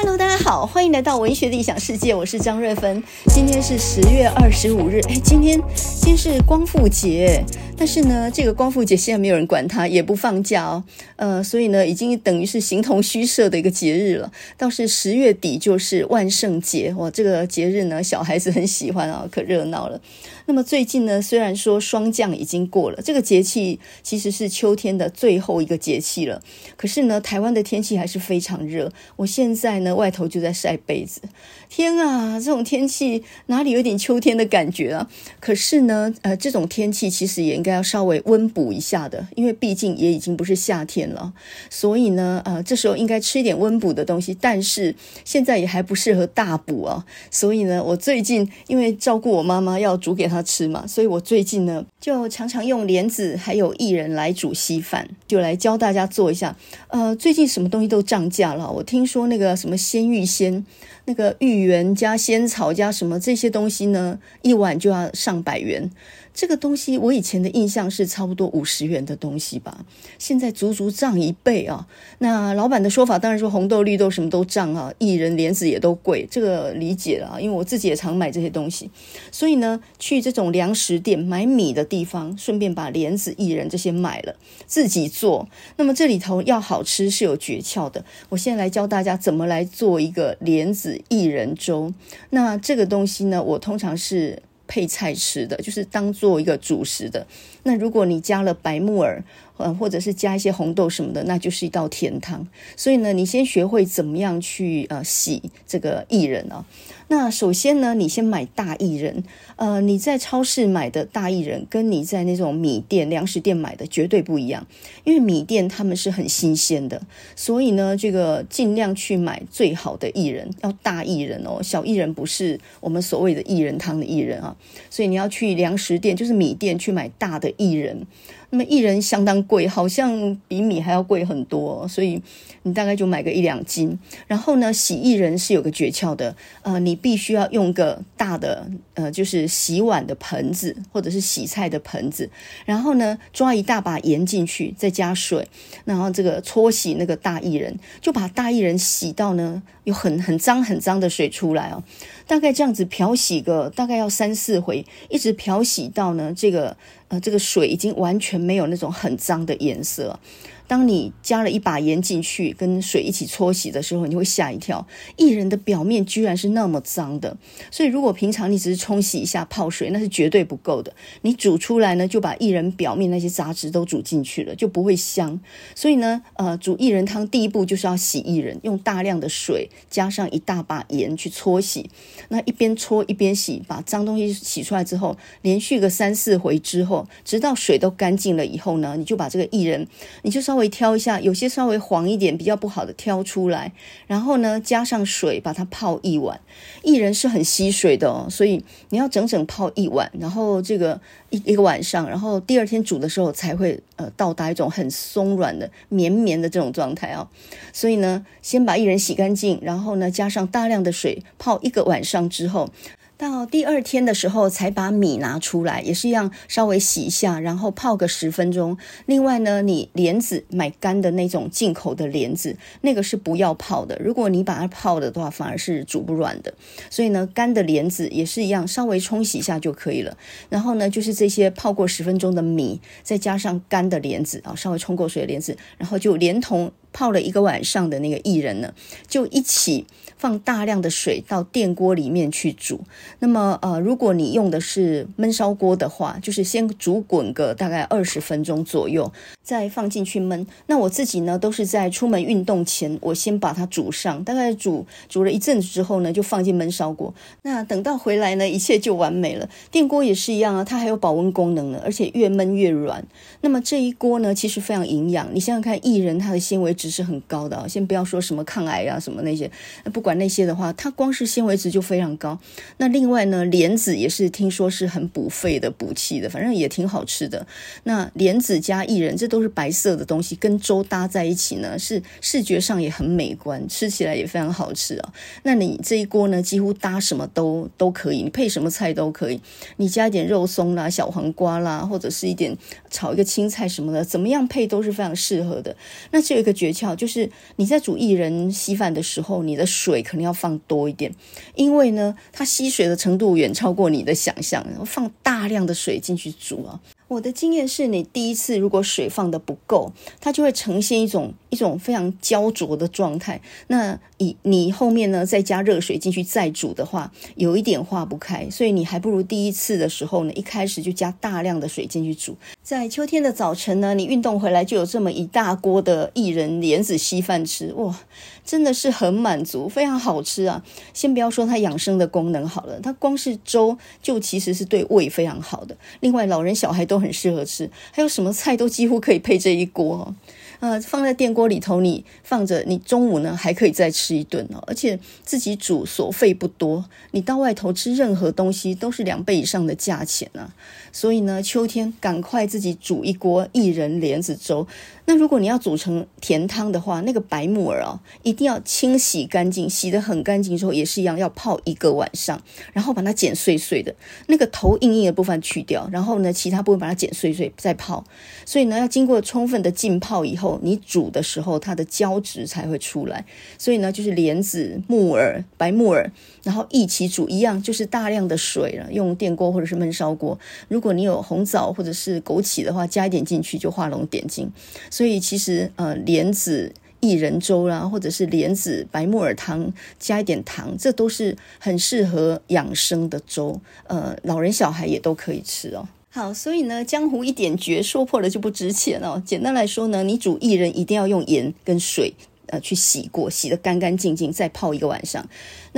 Hello，大家好，欢迎来到文学的异想世界，我是张瑞芬。今天是十月二十五日，哎，今天今天是光复节，但是呢，这个光复节现在没有人管它，也不放假哦，呃，所以呢，已经等于是形同虚设的一个节日了。倒是十月底就是万圣节，哇，这个节日呢，小孩子很喜欢啊，可热闹了。那么最近呢，虽然说霜降已经过了，这个节气其实是秋天的最后一个节气了，可是呢，台湾的天气还是非常热。我现在呢。外头就在晒被子，天啊，这种天气哪里有点秋天的感觉啊？可是呢，呃，这种天气其实也应该要稍微温补一下的，因为毕竟也已经不是夏天了，所以呢，呃，这时候应该吃一点温补的东西。但是现在也还不适合大补啊，所以呢，我最近因为照顾我妈妈要煮给她吃嘛，所以我最近呢就常常用莲子还有薏仁来煮稀饭，就来教大家做一下。呃，最近什么东西都涨价了，我听说那个什么。鲜芋仙，那个芋圆加仙草加什么这些东西呢？一碗就要上百元。这个东西我以前的印象是差不多五十元的东西吧，现在足足涨一倍啊！那老板的说法当然说红豆绿豆什么都涨啊，薏仁莲子也都贵，这个理解了，因为我自己也常买这些东西，所以呢，去这种粮食店买米的地方，顺便把莲子、薏仁这些买了，自己做。那么这里头要好吃是有诀窍的，我现在来教大家怎么来做一个莲子薏仁粥。那这个东西呢，我通常是。配菜吃的，就是当做一个主食的。那如果你加了白木耳，呃，或者是加一些红豆什么的，那就是一道甜汤。所以呢，你先学会怎么样去呃洗这个薏仁啊。那首先呢，你先买大薏仁。呃，你在超市买的大薏仁，跟你在那种米店、粮食店买的绝对不一样。因为米店他们是很新鲜的，所以呢，这个尽量去买最好的薏仁，要大薏仁哦。小薏仁不是我们所谓的薏仁汤的薏仁啊。所以你要去粮食店，就是米店去买大的薏仁。那么薏仁相当贵，好像比米还要贵很多，所以你大概就买个一两斤。然后呢，洗薏仁是有个诀窍的，呃，你必须要用个大的，呃，就是洗碗的盆子或者是洗菜的盆子，然后呢，抓一大把盐进去，再加水，然后这个搓洗那个大薏仁，就把大薏仁洗到呢有很很脏很脏的水出来哦。大概这样子漂洗个大概要三四回，一直漂洗到呢这个呃这个水已经完全没有那种很脏的颜色。当你加了一把盐进去，跟水一起搓洗的时候，你会吓一跳，薏仁的表面居然是那么脏的。所以，如果平常你只是冲洗一下泡水，那是绝对不够的。你煮出来呢，就把薏仁表面那些杂质都煮进去了，就不会香。所以呢，呃，煮薏仁汤第一步就是要洗薏仁，用大量的水加上一大把盐去搓洗。那一边搓一边洗，把脏东西洗出来之后，连续个三四回之后，直到水都干净了以后呢，你就把这个薏仁，你就稍。微挑一下，有些稍微黄一点、比较不好的挑出来，然后呢，加上水把它泡一晚。薏仁是很吸水的哦，所以你要整整泡一晚，然后这个一一个晚上，然后第二天煮的时候才会呃到达一种很松软的绵绵的这种状态啊。所以呢，先把薏仁洗干净，然后呢，加上大量的水泡一个晚上之后。到第二天的时候才把米拿出来，也是一样，稍微洗一下，然后泡个十分钟。另外呢，你莲子买干的那种进口的莲子，那个是不要泡的。如果你把它泡了的话，反而是煮不软的。所以呢，干的莲子也是一样，稍微冲洗一下就可以了。然后呢，就是这些泡过十分钟的米，再加上干的莲子啊，稍微冲过水的莲子，然后就连同。泡了一个晚上的那个薏仁呢，就一起放大量的水到电锅里面去煮。那么呃，如果你用的是焖烧锅的话，就是先煮滚个大概二十分钟左右，再放进去焖。那我自己呢，都是在出门运动前，我先把它煮上，大概煮煮了一阵子之后呢，就放进焖烧锅。那等到回来呢，一切就完美了。电锅也是一样啊，它还有保温功能呢，而且越焖越软。那么这一锅呢，其实非常营养。你想想看，薏仁它的纤维值是很高的啊，先不要说什么抗癌啊什么那些，不管那些的话，它光是纤维值就非常高。那另外呢，莲子也是听说是很补肺的、补气的，反正也挺好吃的。那莲子加薏仁，这都是白色的东西，跟粥搭在一起呢，是视觉上也很美观，吃起来也非常好吃啊。那你这一锅呢，几乎搭什么都都可以，你配什么菜都可以。你加一点肉松啦、小黄瓜啦，或者是一点炒一个青菜什么的，怎么样配都是非常适合的。那这有一个诀窍，就是你在煮薏仁稀饭的时候，你的水可能要放多一点，因为呢，它吸水的程度远超过你的想象，然后放大量的水进去煮啊。我的经验是，你第一次如果水放的不够，它就会呈现一种一种非常焦灼的状态。那你你后面呢再加热水进去再煮的话，有一点化不开。所以你还不如第一次的时候呢，一开始就加大量的水进去煮。在秋天的早晨呢，你运动回来就有这么一大锅的薏仁莲子稀饭吃，哇，真的是很满足，非常好吃啊！先不要说它养生的功能好了，它光是粥就其实是对胃非常好的。另外，老人小孩都很适合吃，还有什么菜都几乎可以配这一锅哦。呃，放在电锅里头，你放着，你中午呢还可以再吃一顿哦。而且自己煮所费不多，你到外头吃任何东西都是两倍以上的价钱啊。所以呢，秋天赶快自己煮一锅薏仁莲子粥。那如果你要煮成甜汤的话，那个白木耳哦，一定要清洗干净，洗得很干净之后，也是一样要泡一个晚上，然后把它剪碎碎的，那个头硬硬的部分去掉，然后呢，其他部分把它剪碎碎再泡。所以呢，要经过充分的浸泡以后，你煮的时候它的胶质才会出来。所以呢，就是莲子、木耳、白木耳，然后一起煮一样，就是大量的水了，用电锅或者是焖烧锅。如如果你有红枣或者是枸杞的话，加一点进去就画龙点睛。所以其实呃，莲子薏仁粥啦，或者是莲子白木耳汤，加一点糖，这都是很适合养生的粥。呃，老人小孩也都可以吃哦。好，所以呢，江湖一点诀，说破了就不值钱哦。简单来说呢，你煮薏仁一定要用盐跟水。呃，去洗过，洗得干干净净，再泡一个晚上。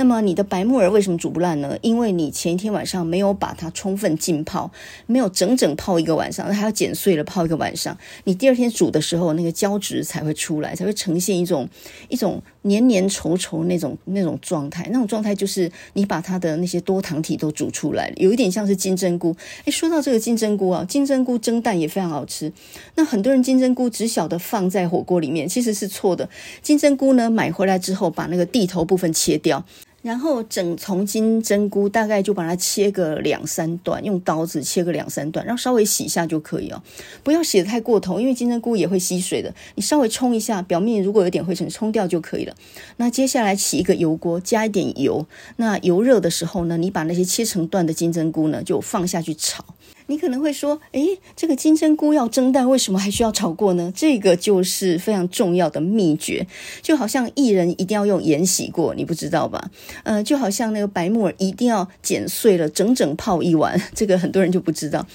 那么你的白木耳为什么煮不烂呢？因为你前一天晚上没有把它充分浸泡，没有整整泡一个晚上，还要剪碎了泡一个晚上。你第二天煮的时候，那个胶质才会出来，才会呈现一种一种黏黏稠稠那种那种状态。那种状态就是你把它的那些多糖体都煮出来了，有一点像是金针菇。诶，说到这个金针菇啊，金针菇蒸蛋也非常好吃。那很多人金针菇只晓得放在火锅里面，其实是错的。金针菇呢，买回来之后把那个蒂头部分切掉，然后整丛金针菇大概就把它切个两三段，用刀子切个两三段，然后稍微洗一下就可以哦，不要洗得太过头，因为金针菇也会吸水的。你稍微冲一下，表面如果有点灰尘，冲掉就可以了。那接下来起一个油锅，加一点油，那油热的时候呢，你把那些切成段的金针菇呢就放下去炒。你可能会说，诶，这个金针菇要蒸蛋，为什么还需要炒过呢？这个就是非常重要的秘诀，就好像薏仁一定要用盐洗过，你不知道吧？呃，就好像那个白木耳一定要剪碎了，整整泡一晚，这个很多人就不知道。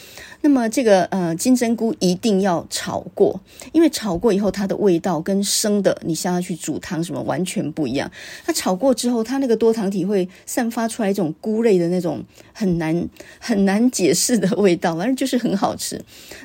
那么这个呃金针菇一定要炒过，因为炒过以后它的味道跟生的你下去煮汤什么完全不一样。它炒过之后，它那个多糖体会散发出来一种菇类的那种很难很难解释的味道，反正就是很好吃。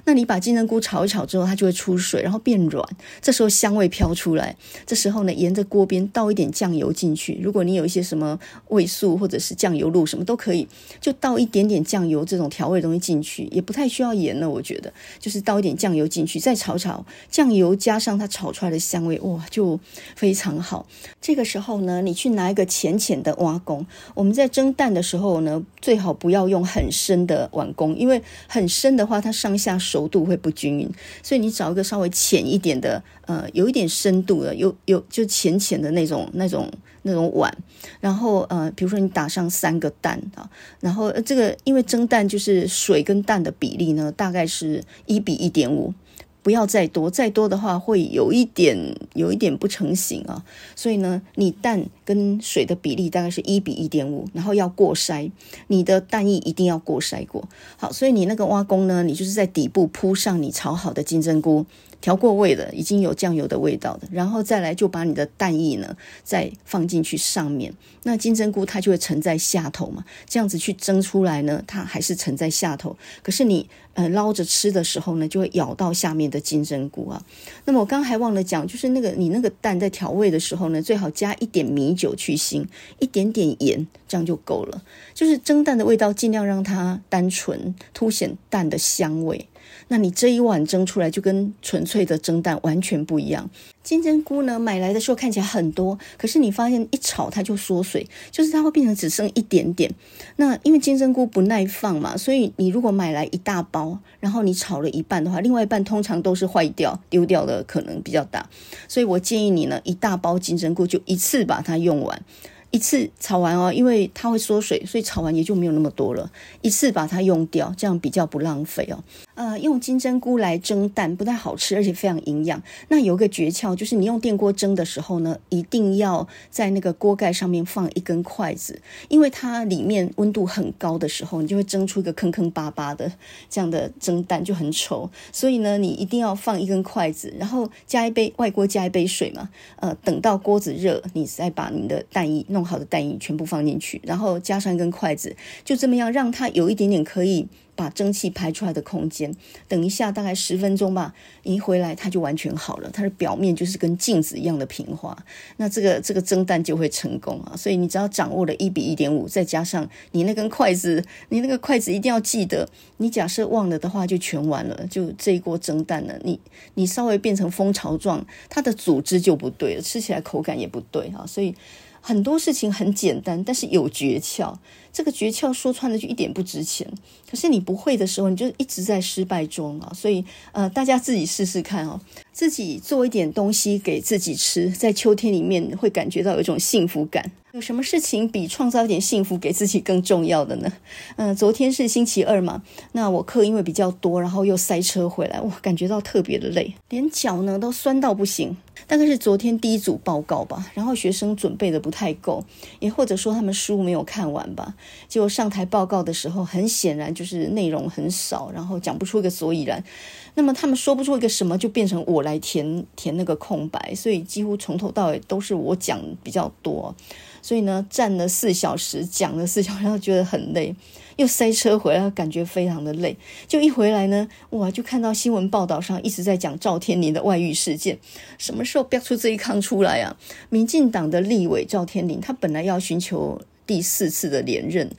那你把金针菇炒一炒之后，它就会出水，然后变软，这时候香味飘出来。这时候呢，沿着锅边倒一点酱油进去。如果你有一些什么味素或者是酱油露什么都可以，就倒一点点酱油这种调味东西进去，也不太。需要盐呢，我觉得就是倒一点酱油进去，再炒炒，酱油加上它炒出来的香味，哇，就非常好。这个时候呢，你去拿一个浅浅的挖工。我们在蒸蛋的时候呢，最好不要用很深的碗工，因为很深的话，它上下熟度会不均匀。所以你找一个稍微浅一点的，呃，有一点深度的，有有就浅浅的那种那种。那种碗，然后呃，比如说你打上三个蛋啊，然后这个因为蒸蛋就是水跟蛋的比例呢，大概是一比一点五。不要再多，再多的话会有一点有一点不成形啊。所以呢，你蛋跟水的比例大概是一比一点五，然后要过筛，你的蛋液一定要过筛过。好，所以你那个挖工呢，你就是在底部铺上你炒好的金针菇，调过味的，已经有酱油的味道的，然后再来就把你的蛋液呢再放进去上面，那金针菇它就会沉在下头嘛，这样子去蒸出来呢，它还是沉在下头，可是你。呃，捞着吃的时候呢，就会咬到下面的金针菇啊。那么我刚刚还忘了讲，就是那个你那个蛋在调味的时候呢，最好加一点米酒去腥，一点点盐，这样就够了。就是蒸蛋的味道，尽量让它单纯，凸显蛋的香味。那你这一碗蒸出来就跟纯粹的蒸蛋完全不一样。金针菇呢，买来的时候看起来很多，可是你发现一炒它就缩水，就是它会变成只剩一点点。那因为金针菇不耐放嘛，所以你如果买来一大包，然后你炒了一半的话，另外一半通常都是坏掉、丢掉的可能比较大。所以我建议你呢，一大包金针菇就一次把它用完。一次炒完哦，因为它会缩水，所以炒完也就没有那么多了。一次把它用掉，这样比较不浪费哦。呃，用金针菇来蒸蛋不太好吃，而且非常营养。那有一个诀窍，就是你用电锅蒸的时候呢，一定要在那个锅盖上面放一根筷子，因为它里面温度很高的时候，你就会蒸出一个坑坑巴巴的这样的蒸蛋，就很丑。所以呢，你一定要放一根筷子，然后加一杯外锅加一杯水嘛。呃，等到锅子热，你再把你的蛋液弄。好的蛋液全部放进去，然后加上一根筷子，就这么样让它有一点点可以把蒸汽排出来的空间。等一下，大概十分钟吧，一回来它就完全好了，它的表面就是跟镜子一样的平滑。那这个这个蒸蛋就会成功啊！所以你只要掌握了一比一点五，再加上你那根筷子，你那个筷子一定要记得。你假设忘了的话，就全完了。就这一锅蒸蛋呢，你你稍微变成蜂巢状，它的组织就不对了，吃起来口感也不对啊！所以。很多事情很简单，但是有诀窍。这个诀窍说穿了就一点不值钱。可是你不会的时候，你就一直在失败中啊。所以呃，大家自己试试看哦，自己做一点东西给自己吃，在秋天里面会感觉到有一种幸福感。有什么事情比创造一点幸福给自己更重要的呢？嗯、昨天是星期二嘛，那我课因为比较多，然后又塞车回来，我，感觉到特别的累，连脚呢都酸到不行。大概是昨天第一组报告吧，然后学生准备的不太够，也或者说他们书没有看完吧。结果上台报告的时候，很显然就是内容很少，然后讲不出个所以然。那么他们说不出一个什么，就变成我来填填那个空白，所以几乎从头到尾都是我讲比较多。所以呢，站了四小时，讲了四小时，然后觉得很累，又塞车回来，感觉非常的累。就一回来呢，哇，就看到新闻报道上一直在讲赵天麟的外遇事件，什么时候飙出这一康出来啊？民进党的立委赵天麟，他本来要寻求第四次的连任。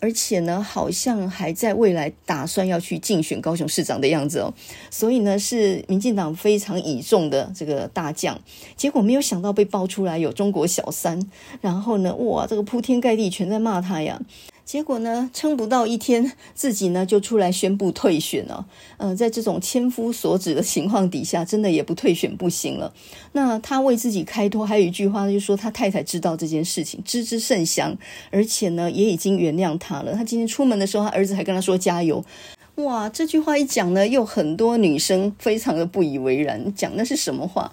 而且呢，好像还在未来打算要去竞选高雄市长的样子哦，所以呢，是民进党非常倚重的这个大将，结果没有想到被爆出来有中国小三，然后呢，哇，这个铺天盖地全在骂他呀。结果呢，撑不到一天，自己呢就出来宣布退选了。嗯、在这种千夫所指的情况底下，真的也不退选不行了。那他为自己开脱，还有一句话，就是说他太太知道这件事情，知之甚详，而且呢也已经原谅他了。他今天出门的时候，他儿子还跟他说加油。哇，这句话一讲呢，又很多女生非常的不以为然，讲的是什么话？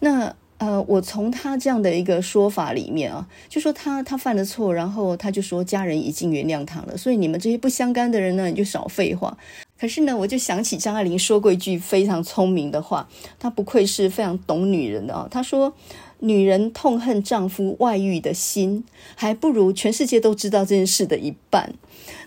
那。呃，我从他这样的一个说法里面啊，就说他他犯了错，然后他就说家人已经原谅他了，所以你们这些不相干的人呢，你就少废话。可是呢，我就想起张爱玲说过一句非常聪明的话，她不愧是非常懂女人的啊。她说：“女人痛恨丈夫外遇的心，还不如全世界都知道这件事的一半。”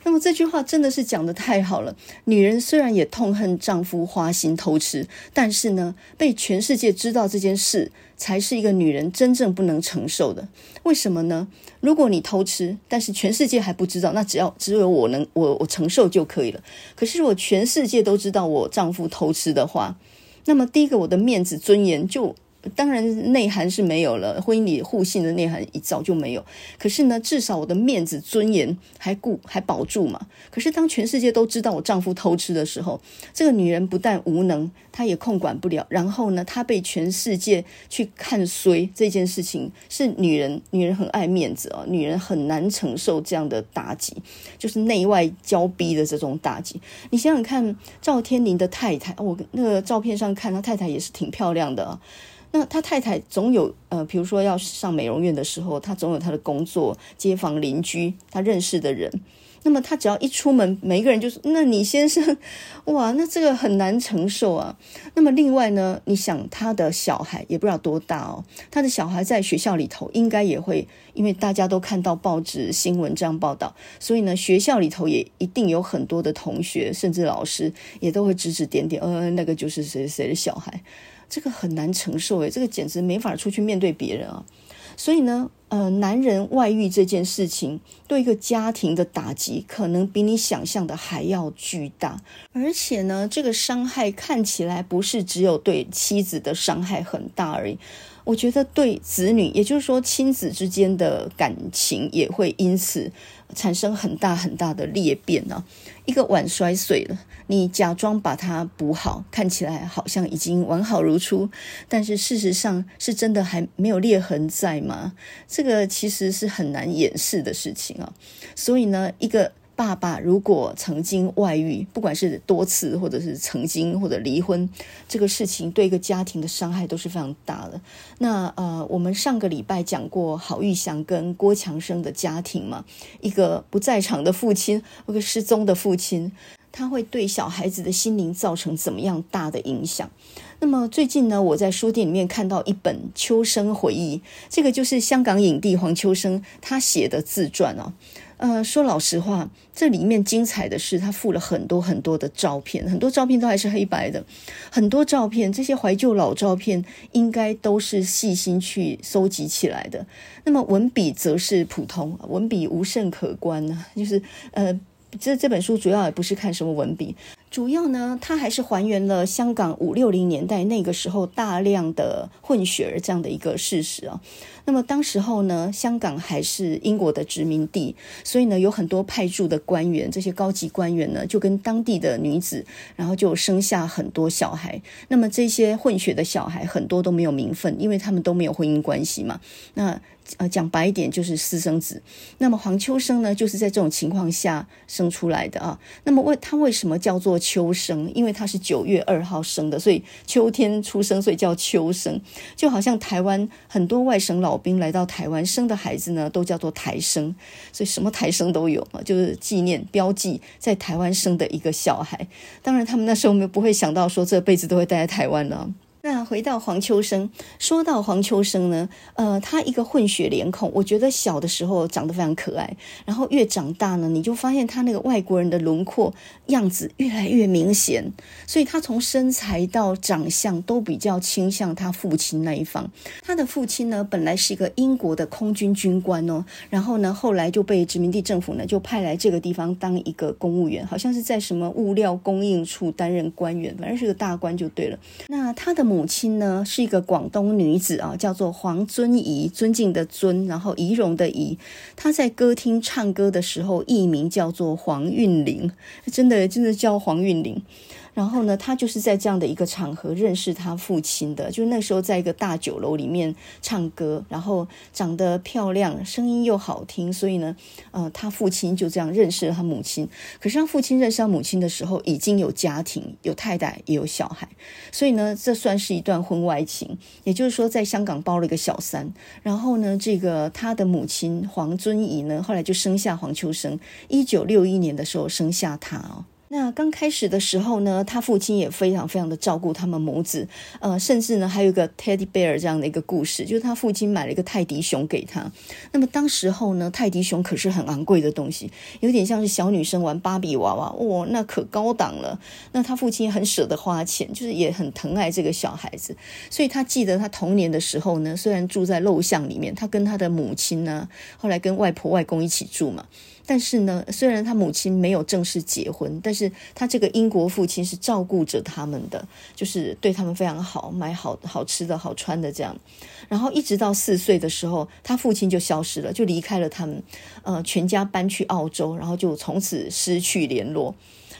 那么这句话真的是讲得太好了。女人虽然也痛恨丈夫花心偷吃，但是呢，被全世界知道这件事，才是一个女人真正不能承受的。为什么呢？如果你偷吃，但是全世界还不知道，那只要只有我能我我承受就可以了。可是如果全世界都知道我丈夫偷吃的话，那么第一个我的面子尊严就。当然，内涵是没有了，婚姻里互信的内涵一早就没有。可是呢，至少我的面子尊严还顾还保住嘛。可是当全世界都知道我丈夫偷吃的时候，这个女人不但无能，她也控管不了。然后呢，她被全世界去看衰这件事情，是女人，女人很爱面子哦，女人很难承受这样的打击，就是内外交逼的这种打击。你想想看，赵天麟的太太，我那个照片上看，他太太也是挺漂亮的。那他太太总有呃，比如说要上美容院的时候，他总有他的工作、街坊邻居、他认识的人。那么他只要一出门，每一个人就说：“那你先生，哇，那这个很难承受啊。”那么另外呢，你想他的小孩也不知道多大哦，他的小孩在学校里头应该也会，因为大家都看到报纸新闻这样报道，所以呢，学校里头也一定有很多的同学，甚至老师也都会指指点点，呃，那个就是谁谁的小孩。这个很难承受诶，这个简直没法出去面对别人啊！所以呢，呃，男人外遇这件事情对一个家庭的打击，可能比你想象的还要巨大。而且呢，这个伤害看起来不是只有对妻子的伤害很大而已。我觉得对子女，也就是说亲子之间的感情，也会因此产生很大很大的裂变呢、啊。一个碗摔碎了，你假装把它补好，看起来好像已经完好如初，但是事实上是真的还没有裂痕在吗？这个其实是很难掩饰的事情啊。所以呢，一个。爸爸如果曾经外遇，不管是多次，或者是曾经，或者离婚，这个事情对一个家庭的伤害都是非常大的。那呃，我们上个礼拜讲过郝玉祥跟郭强生的家庭嘛，一个不在场的父亲，一个失踪的父亲，他会对小孩子的心灵造成怎么样大的影响？那么最近呢，我在书店里面看到一本《秋生回忆》，这个就是香港影帝黄秋生他写的自传哦。呃，说老实话，这里面精彩的是，他附了很多很多的照片，很多照片都还是黑白的，很多照片，这些怀旧老照片应该都是细心去搜集起来的。那么文笔则是普通，文笔无甚可观呢，就是呃。这这本书主要也不是看什么文笔，主要呢，它还是还原了香港五六零年代那个时候大量的混血儿这样的一个事实啊。那么当时候呢，香港还是英国的殖民地，所以呢，有很多派驻的官员，这些高级官员呢，就跟当地的女子，然后就生下很多小孩。那么这些混血的小孩很多都没有名分，因为他们都没有婚姻关系嘛。那呃，讲白一点就是私生子。那么黄秋生呢，就是在这种情况下生出来的啊。那么为他为什么叫做秋生？因为他是九月二号生的，所以秋天出生，所以叫秋生。就好像台湾很多外省老兵来到台湾生的孩子呢，都叫做台生，所以什么台生都有嘛，就是纪念标记在台湾生的一个小孩。当然，他们那时候没有不会想到说这辈子都会待在台湾了。那回到黄秋生，说到黄秋生呢，呃，他一个混血脸孔，我觉得小的时候长得非常可爱，然后越长大呢，你就发现他那个外国人的轮廓样子越来越明显，所以他从身材到长相都比较倾向他父亲那一方。他的父亲呢，本来是一个英国的空军军官哦，然后呢，后来就被殖民地政府呢就派来这个地方当一个公务员，好像是在什么物料供应处担任官员，反正是个大官就对了。那他的母母亲呢是一个广东女子啊，叫做黄尊仪，尊敬的尊，然后仪容的仪。她在歌厅唱歌的时候，艺名叫做黄韵玲，真的真的叫黄韵玲。然后呢，他就是在这样的一个场合认识他父亲的，就那时候在一个大酒楼里面唱歌，然后长得漂亮，声音又好听，所以呢，呃，他父亲就这样认识了他母亲。可是他父亲认识他母亲的时候，已经有家庭，有太太，也有小孩，所以呢，这算是一段婚外情。也就是说，在香港包了一个小三。然后呢，这个他的母亲黄尊仪呢，后来就生下黄秋生，一九六一年的时候生下他哦。那刚开始的时候呢，他父亲也非常非常的照顾他们母子，呃，甚至呢还有一个 teddy bear 这样的一个故事，就是他父亲买了一个泰迪熊给他。那么当时候呢，泰迪熊可是很昂贵的东西，有点像是小女生玩芭比娃娃，哇，那可高档了。那他父亲很舍得花钱，就是也很疼爱这个小孩子，所以他记得他童年的时候呢，虽然住在陋巷里面，他跟他的母亲呢，后来跟外婆外公一起住嘛。但是呢，虽然他母亲没有正式结婚，但是他这个英国父亲是照顾着他们的，就是对他们非常好，买好好吃的好穿的这样。然后一直到四岁的时候，他父亲就消失了，就离开了他们，呃，全家搬去澳洲，然后就从此失去联络。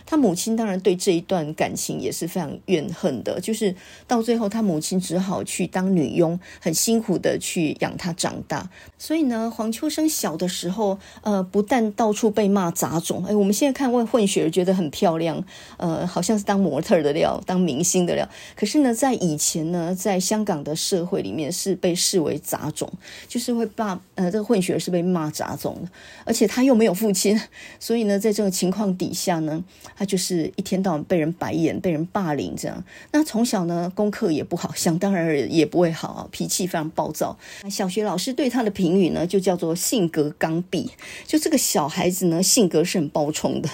他母亲当然对这一段感情也是非常怨恨的，就是到最后他母亲只好去当女佣，很辛苦的去养他长大。所以呢，黄秋生小的时候，呃，不但到处被骂杂种，哎，我们现在看问混血儿觉得很漂亮，呃，好像是当模特的料，当明星的料。可是呢，在以前呢，在香港的社会里面是被视为杂种，就是会把呃这个混血儿是被骂杂种的，而且他又没有父亲，所以呢，在这种情况底下呢。他就是一天到晚被人白眼、被人霸凌这样。那从小呢，功课也不好，想当然也不会好，脾气非常暴躁。小学老师对他的评语呢，就叫做性格刚愎。就这个小孩子呢，性格是很暴冲的。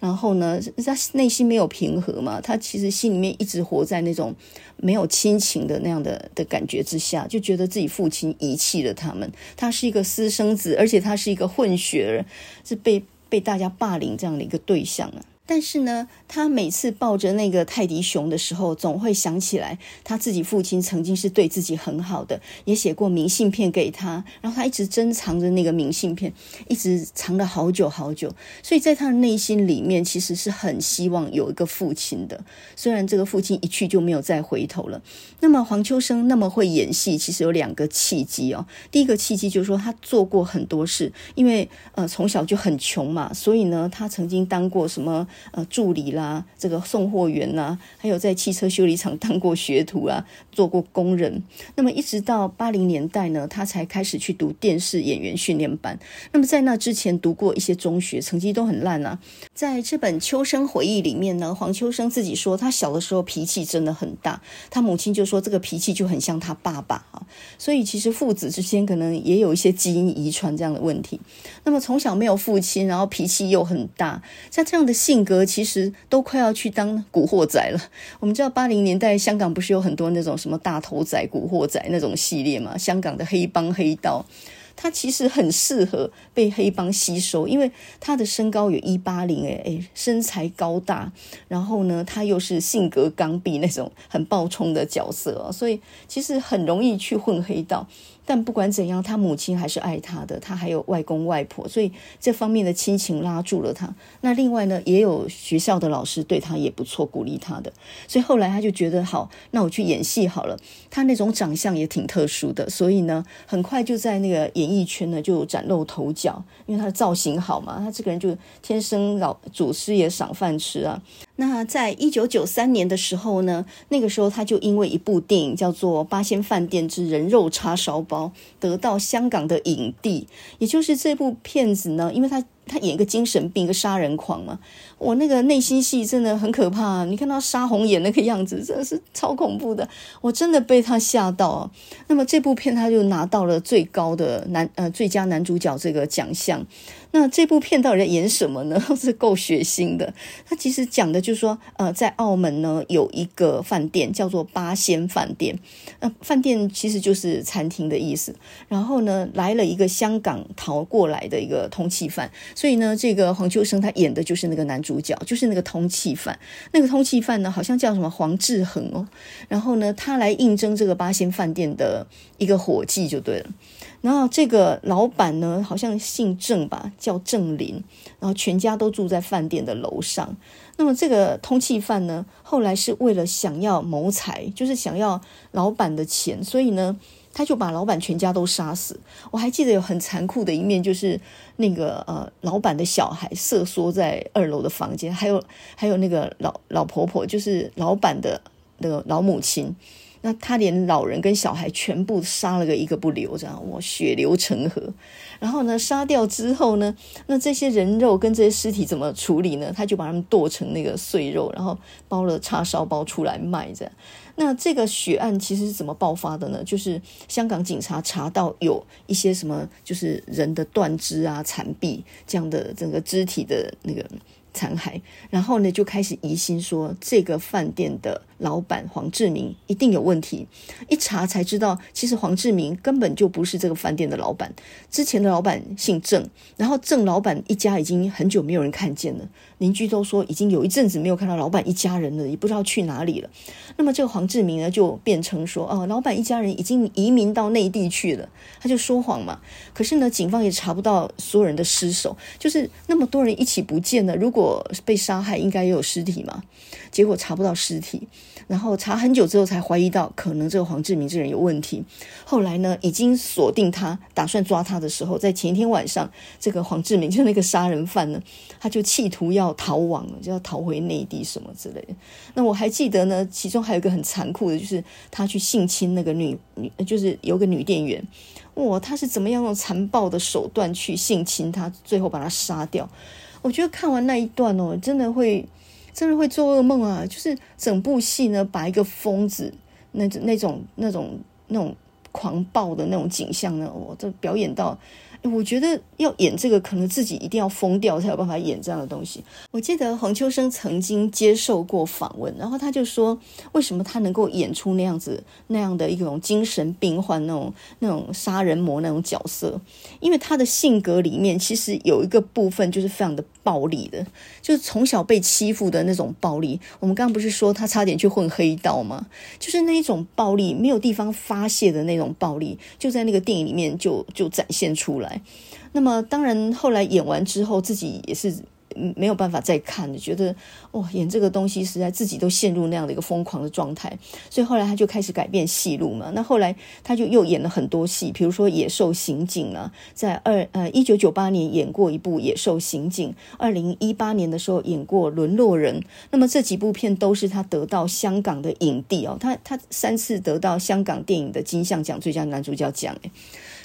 然后呢，他内心没有平和嘛，他其实心里面一直活在那种没有亲情的那样的的感觉之下，就觉得自己父亲遗弃了他们。他是一个私生子，而且他是一个混血儿，是被被大家霸凌这样的一个对象啊。但是呢，他每次抱着那个泰迪熊的时候，总会想起来他自己父亲曾经是对自己很好的，也写过明信片给他，然后他一直珍藏着那个明信片，一直藏了好久好久。所以在他的内心里面，其实是很希望有一个父亲的。虽然这个父亲一去就没有再回头了。那么黄秋生那么会演戏，其实有两个契机哦。第一个契机就是说他做过很多事，因为呃从小就很穷嘛，所以呢他曾经当过什么。呃，助理啦，这个送货员呐，还有在汽车修理厂当过学徒啊，做过工人。那么一直到八零年代呢，他才开始去读电视演员训练班。那么在那之前读过一些中学，成绩都很烂啊。在这本《秋生回忆》里面呢，黄秋生自己说，他小的时候脾气真的很大，他母亲就说这个脾气就很像他爸爸啊。所以其实父子之间可能也有一些基因遗传这样的问题。那么从小没有父亲，然后脾气又很大，像这样的性格。其实都快要去当古惑仔了。我们知道八零年代香港不是有很多那种什么大头仔、古惑仔那种系列嘛？香港的黑帮黑道，他其实很适合被黑帮吸收，因为他的身高有一八零，哎哎，身材高大，然后呢，他又是性格刚愎那种很暴冲的角色，所以其实很容易去混黑道。但不管怎样，他母亲还是爱他的，他还有外公外婆，所以这方面的亲情拉住了他。那另外呢，也有学校的老师对他也不错，鼓励他的。所以后来他就觉得好，那我去演戏好了。他那种长相也挺特殊的，所以呢，很快就在那个演艺圈呢就崭露头角，因为他的造型好嘛，他这个人就天生老祖师爷赏饭吃啊。那在一九九三年的时候呢，那个时候他就因为一部电影叫做《八仙饭店之人肉叉烧包》，得到香港的影帝。也就是这部片子呢，因为他他演一个精神病、一个杀人狂嘛，我那个内心戏真的很可怕。你看到杀红眼那个样子，真的是超恐怖的，我真的被他吓到啊。那么这部片他就拿到了最高的男呃最佳男主角这个奖项。那这部片到底在演什么呢？是够血腥的。它其实讲的就是说，呃，在澳门呢有一个饭店叫做八仙饭店，那饭店其实就是餐厅的意思。然后呢，来了一个香港逃过来的一个通缉犯，所以呢，这个黄秋生他演的就是那个男主角，就是那个通缉犯。那个通缉犯呢，好像叫什么黄志恒哦。然后呢，他来应征这个八仙饭店的一个伙计就对了。然后这个老板呢，好像姓郑吧，叫郑林，然后全家都住在饭店的楼上。那么这个通缉犯呢，后来是为了想要谋财，就是想要老板的钱，所以呢，他就把老板全家都杀死。我还记得有很残酷的一面，就是那个呃，老板的小孩瑟缩在二楼的房间，还有还有那个老老婆婆，就是老板的那个老母亲。那他连老人跟小孩全部杀了个一个不留，这样我，血流成河。然后呢，杀掉之后呢，那这些人肉跟这些尸体怎么处理呢？他就把他们剁成那个碎肉，然后包了叉烧包出来卖。这样，那这个血案其实是怎么爆发的呢？就是香港警察查到有一些什么，就是人的断肢啊、残臂这样的整个肢体的那个。残骸，然后呢，就开始疑心说这个饭店的老板黄志明一定有问题。一查才知道，其实黄志明根本就不是这个饭店的老板。之前的老板姓郑，然后郑老板一家已经很久没有人看见了，邻居都说已经有一阵子没有看到老板一家人了，也不知道去哪里了。那么这个黄志明呢，就变成说，哦，老板一家人已经移民到内地去了，他就说谎嘛。可是呢，警方也查不到所有人的尸首，就是那么多人一起不见了，如果被杀害，应该也有尸体嘛？结果查不到尸体，然后查很久之后才怀疑到，可能这个黄志明这人有问题。后来呢，已经锁定他，打算抓他的时候，在前一天晚上，这个黄志明就那个杀人犯呢，他就企图要逃亡，就要逃回内地什么之类的。那我还记得呢，其中还有一个很残酷的，就是他去性侵那个女女，就是有个女店员，哇，他是怎么样用残暴的手段去性侵她，最后把她杀掉。我觉得看完那一段哦，真的会真的会做噩梦啊！就是整部戏呢，把一个疯子那那种那种那种狂暴的那种景象呢，我这表演到。我觉得要演这个，可能自己一定要疯掉才有办法演这样的东西。我记得黄秋生曾经接受过访问，然后他就说，为什么他能够演出那样子那样的一种精神病患那种那种杀人魔那种角色？因为他的性格里面其实有一个部分就是非常的暴力的，就是从小被欺负的那种暴力。我们刚刚不是说他差点去混黑道吗？就是那一种暴力，没有地方发泄的那种暴力，就在那个电影里面就就展现出来。那么，当然，后来演完之后，自己也是没有办法再看的，觉得哇，演这个东西实在自己都陷入那样的一个疯狂的状态，所以后来他就开始改变戏路嘛。那后来他就又演了很多戏，比如说《野兽刑警》啊，在二呃一九九八年演过一部《野兽刑警》，二零一八年的时候演过《沦落人》。那么这几部片都是他得到香港的影帝哦，他他三次得到香港电影的金像奖最佳男主角奖诶。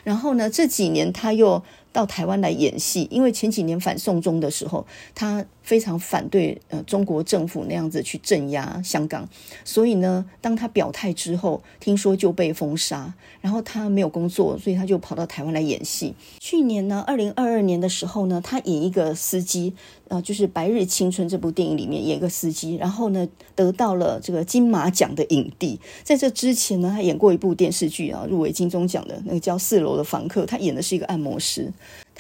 然后呢，这几年他又到台湾来演戏，因为前几年反送中的时候，他非常反对呃中国政府那样子去镇压香港，所以呢，当他表态之后，听说就被封杀，然后他没有工作，所以他就跑到台湾来演戏。去年呢，二零二二年的时候呢，他演一个司机。呃，就是《白日青春》这部电影里面演一个司机，然后呢，得到了这个金马奖的影帝。在这之前呢，他演过一部电视剧啊，入围金钟奖的那个叫《四楼的房客》，他演的是一个按摩师。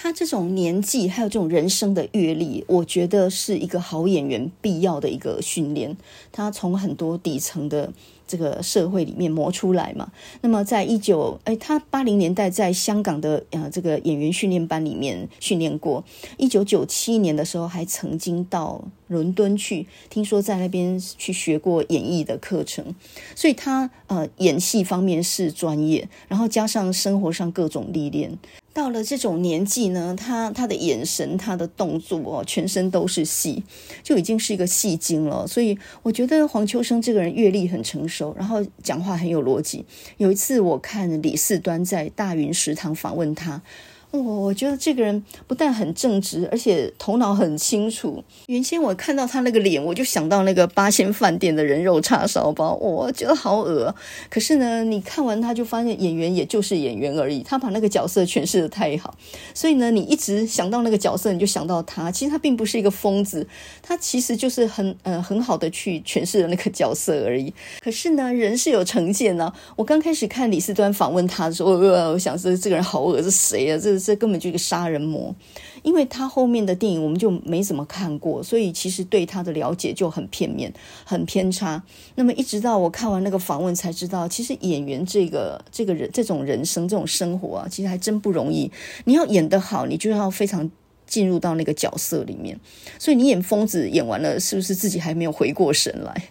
他这种年纪还有这种人生的阅历，我觉得是一个好演员必要的一个训练。他从很多底层的这个社会里面磨出来嘛。那么在一九哎，他八零年代在香港的呃这个演员训练班里面训练过。一九九七年的时候还曾经到伦敦去，听说在那边去学过演艺的课程。所以他呃演戏方面是专业，然后加上生活上各种历练。到了这种年纪呢，他他的眼神、他的动作哦，全身都是戏，就已经是一个戏精了。所以我觉得黄秋生这个人阅历很成熟，然后讲话很有逻辑。有一次我看李四端在大云食堂访问他。我我觉得这个人不但很正直，而且头脑很清楚。原先我看到他那个脸，我就想到那个八仙饭店的人肉叉烧包，我觉得好恶。可是呢，你看完他就发现演员也就是演员而已，他把那个角色诠释的太好。所以呢，你一直想到那个角色，你就想到他。其实他并不是一个疯子，他其实就是很呃很好的去诠释了那个角色而已。可是呢，人是有成见呢、啊。我刚开始看李四端访问他的时候，我我想说这个人好恶，是谁啊？这是。这根本就是个杀人魔，因为他后面的电影我们就没怎么看过，所以其实对他的了解就很片面、很偏差。那么一直到我看完那个访问才知道，其实演员这个这个人这种人生、这种生活啊，其实还真不容易。你要演得好，你就要非常进入到那个角色里面。所以你演疯子演完了，是不是自己还没有回过神来？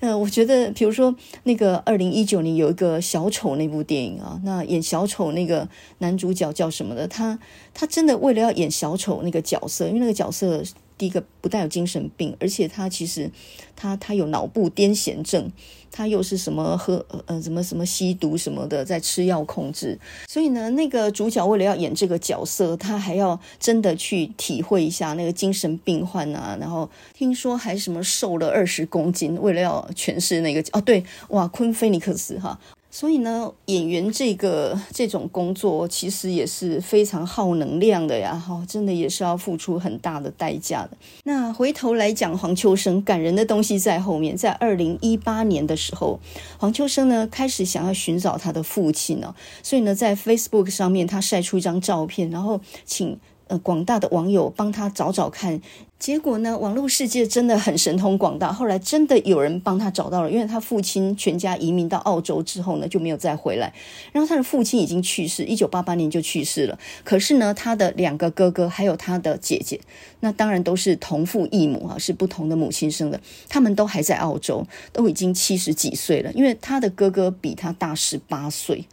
呃，我觉得，比如说那个二零一九年有一个小丑那部电影啊，那演小丑那个男主角叫什么的？他他真的为了要演小丑那个角色，因为那个角色。第一个不带有精神病，而且他其实他他有脑部癫痫症，他又是什么喝呃什么什么吸毒什么的，在吃药控制。所以呢，那个主角为了要演这个角色，他还要真的去体会一下那个精神病患啊。然后听说还什么瘦了二十公斤，为了要诠释那个哦对，哇，昆菲尼克斯哈。所以呢，演员这个这种工作其实也是非常耗能量的呀，哈，真的也是要付出很大的代价的。那回头来讲，黄秋生感人的东西在后面，在二零一八年的时候，黄秋生呢开始想要寻找他的父亲呢，所以呢，在 Facebook 上面他晒出一张照片，然后请呃广大的网友帮他找找看。结果呢，网络世界真的很神通广大。后来真的有人帮他找到了，因为他父亲全家移民到澳洲之后呢，就没有再回来。然后他的父亲已经去世，一九八八年就去世了。可是呢，他的两个哥哥还有他的姐姐，那当然都是同父异母啊，是不同的母亲生的。他们都还在澳洲，都已经七十几岁了。因为他的哥哥比他大十八岁。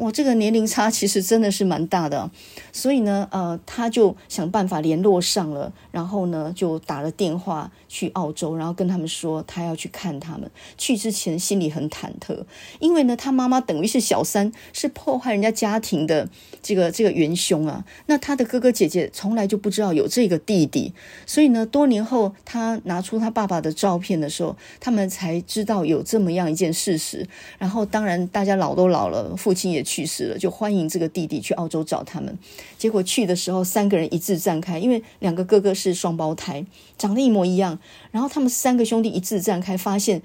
我，这个年龄差其实真的是蛮大的，所以呢，呃，他就想办法联络上了，然后呢，就打了电话去澳洲，然后跟他们说他要去看他们。去之前心里很忐忑，因为呢，他妈妈等于是小三，是破坏人家家庭的这个这个元凶啊。那他的哥哥姐姐从来就不知道有这个弟弟，所以呢，多年后他拿出他爸爸的照片的时候，他们才知道有这么样一件事实。然后，当然大家老都老了，父亲也。去世了，就欢迎这个弟弟去澳洲找他们。结果去的时候，三个人一字站开，因为两个哥哥是双胞胎，长得一模一样。然后他们三个兄弟一字站开，发现。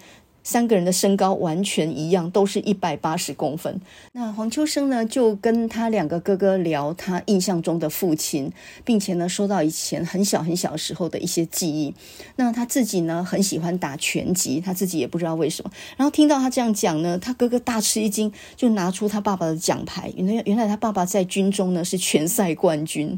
三个人的身高完全一样，都是一百八十公分。那黄秋生呢，就跟他两个哥哥聊他印象中的父亲，并且呢，说到以前很小很小时候的一些记忆。那他自己呢，很喜欢打拳击，他自己也不知道为什么。然后听到他这样讲呢，他哥哥大吃一惊，就拿出他爸爸的奖牌。原来原来他爸爸在军中呢是拳赛冠军。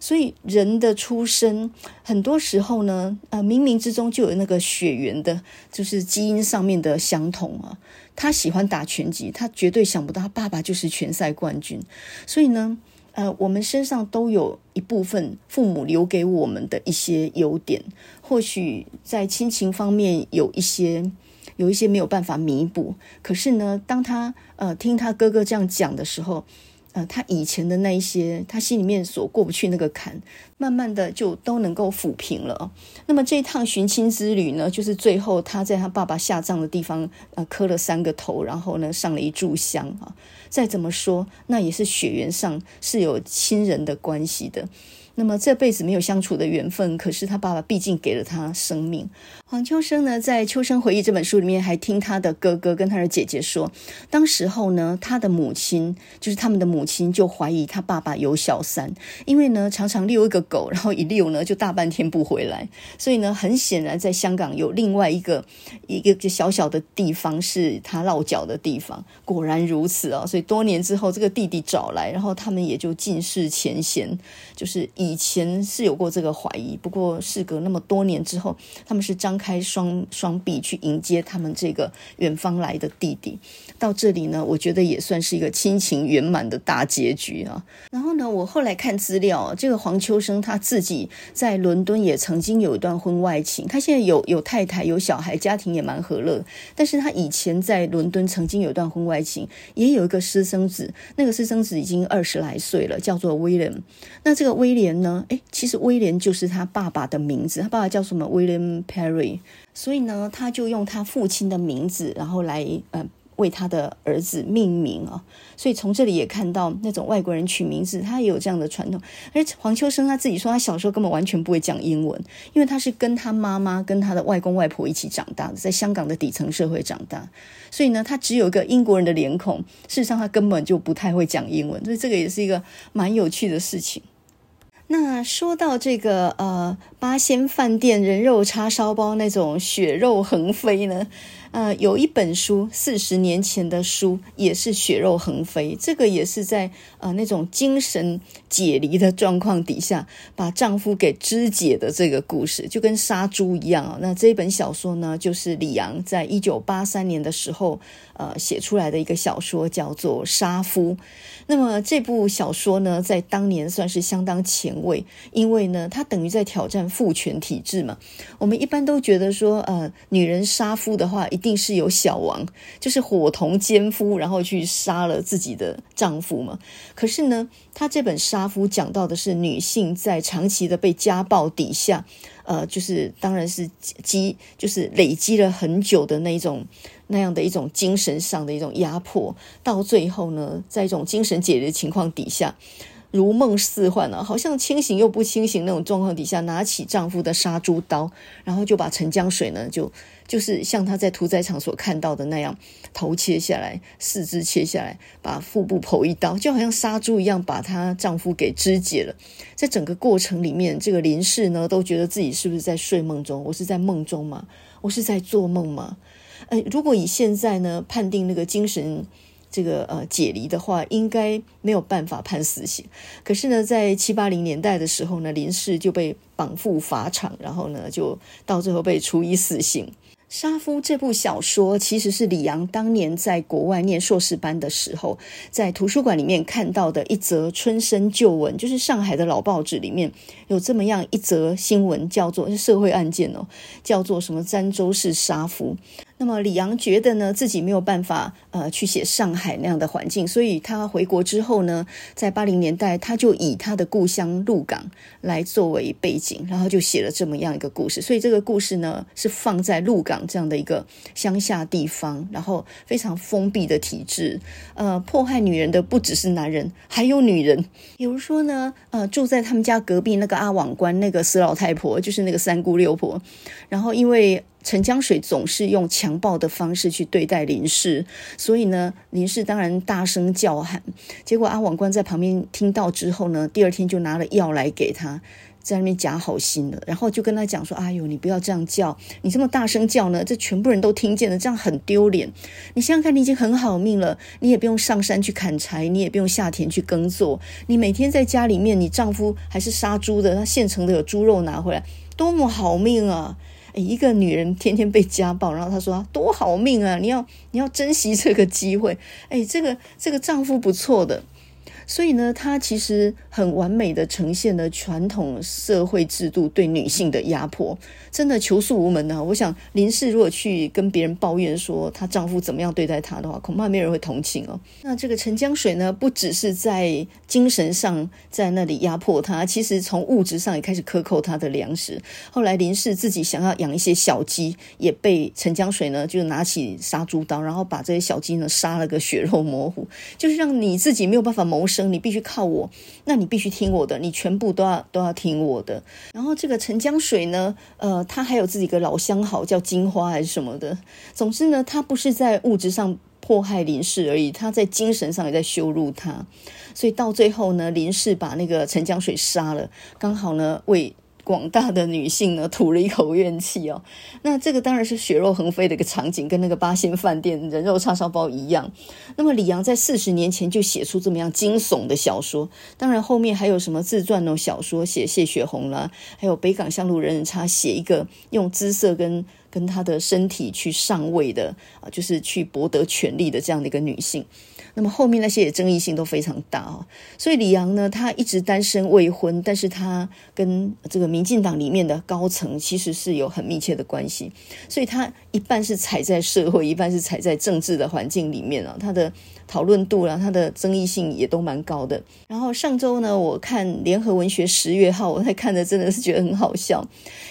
所以人的出生，很多时候呢，呃，冥冥之中就有那个血缘的，就是基因上面的相同啊。他喜欢打拳击，他绝对想不到他爸爸就是拳赛冠军。所以呢，呃，我们身上都有一部分父母留给我们的一些优点，或许在亲情方面有一些有一些没有办法弥补。可是呢，当他呃听他哥哥这样讲的时候，呃，他以前的那一些，他心里面所过不去那个坎，慢慢的就都能够抚平了。那么这一趟寻亲之旅呢，就是最后他在他爸爸下葬的地方，呃，磕了三个头，然后呢上了一炷香啊。再怎么说，那也是血缘上是有亲人的关系的。那么这辈子没有相处的缘分，可是他爸爸毕竟给了他生命。黄秋生呢，在《秋生回忆》这本书里面，还听他的哥哥跟他的姐姐说，当时候呢，他的母亲就是他们的母亲，就怀疑他爸爸有小三，因为呢，常常遛一个狗，然后一遛呢，就大半天不回来，所以呢，很显然在香港有另外一个一个小小的地方是他落脚的地方。果然如此啊，所以多年之后，这个弟弟找来，然后他们也就尽释前嫌，就是。以前是有过这个怀疑，不过事隔那么多年之后，他们是张开双双臂去迎接他们这个远方来的弟弟。到这里呢，我觉得也算是一个亲情圆满的大结局啊。然后呢，我后来看资料，这个黄秋生他自己在伦敦也曾经有一段婚外情，他现在有有太太有小孩，家庭也蛮和乐。但是他以前在伦敦曾经有一段婚外情，也有一个私生子，那个私生子已经二十来岁了，叫做威廉。那这个威廉。呢？诶，其实威廉就是他爸爸的名字，他爸爸叫什么？William Perry。所以呢，他就用他父亲的名字，然后来呃为他的儿子命名啊。所以从这里也看到那种外国人取名字，他也有这样的传统。而黄秋生他自己说，他小时候根本完全不会讲英文，因为他是跟他妈妈跟他的外公外婆一起长大的，在香港的底层社会长大。所以呢，他只有一个英国人的脸孔，事实上他根本就不太会讲英文。所以这个也是一个蛮有趣的事情。那说到这个呃八仙饭店人肉叉烧包那种血肉横飞呢，呃有一本书四十年前的书也是血肉横飞，这个也是在呃那种精神解离的状况底下把丈夫给肢解的这个故事，就跟杀猪一样啊。那这本小说呢，就是李昂在一九八三年的时候呃写出来的一个小说，叫做《杀夫》。那么这部小说呢，在当年算是相当前卫，因为呢，它等于在挑战父权体制嘛。我们一般都觉得说，呃，女人杀夫的话，一定是有小王，就是伙同奸夫，然后去杀了自己的丈夫嘛。可是呢，他这本《杀夫》讲到的是女性在长期的被家暴底下，呃，就是当然是积，就是累积了很久的那种。那样的一种精神上的一种压迫，到最后呢，在一种精神解离的情况底下，如梦似幻啊，好像清醒又不清醒那种状况底下，拿起丈夫的杀猪刀，然后就把陈江水呢，就就是像她在屠宰场所看到的那样，头切下来，四肢切下来，把腹部剖一刀，就好像杀猪一样，把她丈夫给肢解了。在整个过程里面，这个林氏呢，都觉得自己是不是在睡梦中？我是在梦中吗？我是在做梦吗？呃，如果以现在呢判定那个精神这个呃解离的话，应该没有办法判死刑。可是呢，在七八零年代的时候呢，林氏就被绑赴法场，然后呢就到最后被处以死刑。杀夫这部小说其实是李阳当年在国外念硕士班的时候，在图书馆里面看到的一则春生旧闻，就是上海的老报纸里面有这么样一则新闻，叫做社会案件哦，叫做什么儋州市杀夫。那么李阳觉得呢，自己没有办法呃去写上海那样的环境，所以他回国之后呢，在八零年代他就以他的故乡鹿港来作为背景，然后就写了这么样一个故事。所以这个故事呢是放在鹿港这样的一个乡下地方，然后非常封闭的体制，呃，迫害女人的不只是男人，还有女人。比如说呢，呃，住在他们家隔壁那个阿网关那个死老太婆，就是那个三姑六婆，然后因为。陈江水总是用强暴的方式去对待林氏，所以呢，林氏当然大声叫喊。结果阿网官在旁边听到之后呢，第二天就拿了药来给他，在那边假好心了，然后就跟他讲说：“哎呦，你不要这样叫，你这么大声叫呢，这全部人都听见了，这样很丢脸。你想想看，你已经很好命了，你也不用上山去砍柴，你也不用下田去耕作，你每天在家里面，你丈夫还是杀猪的，他现成的有猪肉拿回来，多么好命啊！”一个女人天天被家暴，然后她说多好命啊！你要你要珍惜这个机会。哎，这个这个丈夫不错的。所以呢，他其实很完美的呈现了传统社会制度对女性的压迫，真的求诉无门啊！我想林氏如果去跟别人抱怨说她丈夫怎么样对待她的话，恐怕没人会同情哦。那这个陈江水呢，不只是在精神上在那里压迫她，其实从物质上也开始克扣她的粮食。后来林氏自己想要养一些小鸡，也被陈江水呢就拿起杀猪刀，然后把这些小鸡呢杀了个血肉模糊，就是让你自己没有办法谋生。生你必须靠我，那你必须听我的，你全部都要都要听我的。然后这个陈江水呢，呃，他还有自己一个老相好叫金花还是什么的。总之呢，他不是在物质上迫害林氏而已，他在精神上也在羞辱他。所以到最后呢，林氏把那个陈江水杀了，刚好呢为。广大的女性呢，吐了一口怨气哦。那这个当然是血肉横飞的一个场景，跟那个八仙饭店人肉叉烧包一样。那么李阳在四十年前就写出这么样惊悚的小说，当然后面还有什么自传哦，小说写谢雪红啦，还有北港香炉人人茶写一个用姿色跟跟她的身体去上位的啊，就是去博得权力的这样的一个女性。那么后面那些也争议性都非常大哦，所以李阳呢，他一直单身未婚，但是他跟这个民进党里面的高层其实是有很密切的关系，所以他一半是踩在社会，一半是踩在政治的环境里面啊，他的。讨论度啊，它的争议性也都蛮高的。然后上周呢，我看联合文学十月号，我在看的真的是觉得很好笑，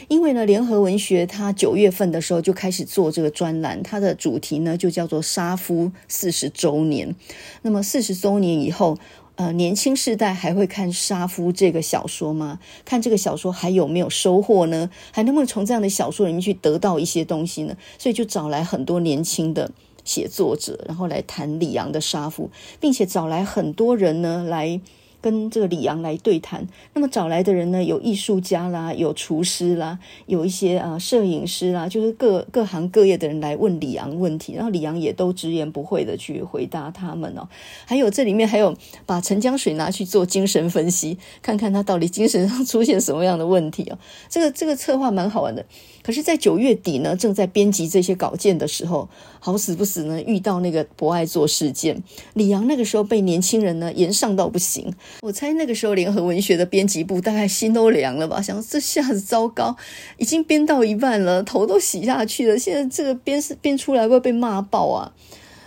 因为呢，联合文学它九月份的时候就开始做这个专栏，它的主题呢就叫做“杀夫四十周年”。那么四十周年以后，呃，年轻世代还会看《杀夫》这个小说吗？看这个小说还有没有收获呢？还能不能从这样的小说里面去得到一些东西呢？所以就找来很多年轻的。写作者，然后来谈李阳的杀夫，并且找来很多人呢来。跟这个李阳来对谈，那么找来的人呢，有艺术家啦，有厨师啦，有一些啊摄影师啦，就是各各行各业的人来问李阳问题，然后李阳也都直言不讳的去回答他们哦。还有这里面还有把陈江水拿去做精神分析，看看他到底精神上出现什么样的问题哦。这个这个策划蛮好玩的。可是，在九月底呢，正在编辑这些稿件的时候，好死不死呢，遇到那个博爱座事件，李阳那个时候被年轻人呢炎上到不行。我猜那个时候联合文学的编辑部大概心都凉了吧，想这下子糟糕，已经编到一半了，头都洗下去了，现在这个编是编出来会被骂爆啊？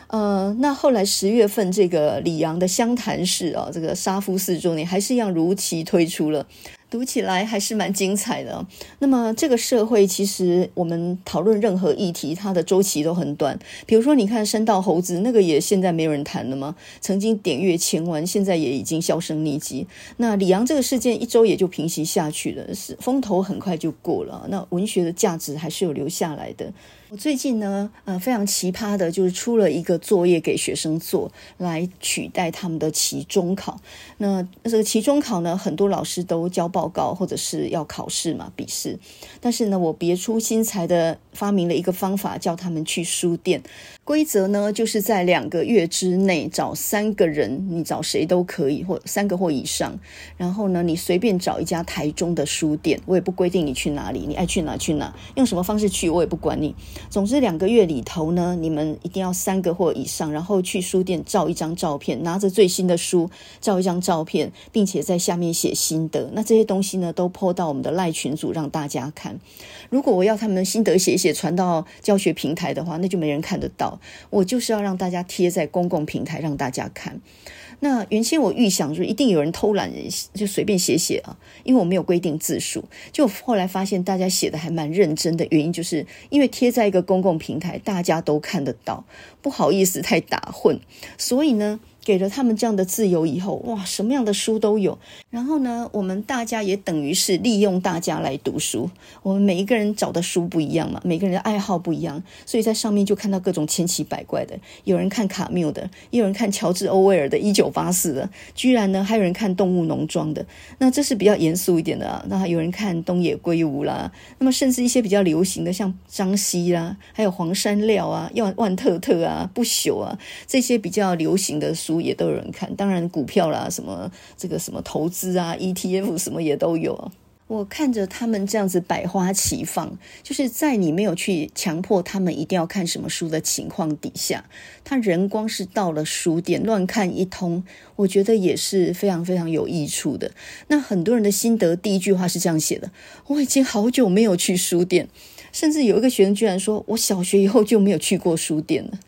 呃，那后来十月份这个李阳的湘潭市啊，这个杀夫四周年还是一样如期推出了。读起来还是蛮精彩的。那么，这个社会其实我们讨论任何议题，它的周期都很短。比如说，你看山道猴子那个，也现在没有人谈了吗？曾经点阅千万，现在也已经销声匿迹。那李阳这个事件一周也就平息下去了，是风头很快就过了。那文学的价值还是有留下来的。我最近呢，呃，非常奇葩的，就是出了一个作业给学生做，来取代他们的期中考。那这个期中考呢，很多老师都交报告或者是要考试嘛，笔试。但是呢，我别出心裁的发明了一个方法，叫他们去书店。规则呢，就是在两个月之内找三个人，你找谁都可以，或三个或以上。然后呢，你随便找一家台中的书店，我也不规定你去哪里，你爱去哪去哪，用什么方式去我也不管你。总之两个月里头呢，你们一定要三个或以上，然后去书店照一张照片，拿着最新的书照一张照片，并且在下面写心得。那这些东西呢，都 po 到我们的赖群组让大家看。如果我要他们心得写写传到教学平台的话，那就没人看得到。我就是要让大家贴在公共平台让大家看。那原先我预想就是一定有人偷懒，就随便写写啊，因为我没有规定字数。就后来发现大家写的还蛮认真的，原因就是因为贴在一个公共平台，大家都看得到，不好意思太打混，所以呢。给了他们这样的自由以后，哇，什么样的书都有。然后呢，我们大家也等于是利用大家来读书。我们每一个人找的书不一样嘛，每个人的爱好不一样，所以在上面就看到各种千奇百怪的。有人看卡缪的，也有人看乔治·欧威尔的《一九八四》的，居然呢还有人看《动物农庄》的。那这是比较严肃一点的啊。那还有人看东野圭吾啦，那么甚至一些比较流行的，像张希啦，还有黄山料啊、万万特特啊、不朽啊这些比较流行的书。也都有人看，当然股票啦，什么这个什么投资啊，ETF 什么也都有。我看着他们这样子百花齐放，就是在你没有去强迫他们一定要看什么书的情况底下，他人光是到了书店乱看一通，我觉得也是非常非常有益处的。那很多人的心得，第一句话是这样写的：我已经好久没有去书店，甚至有一个学生居然说，我小学以后就没有去过书店了。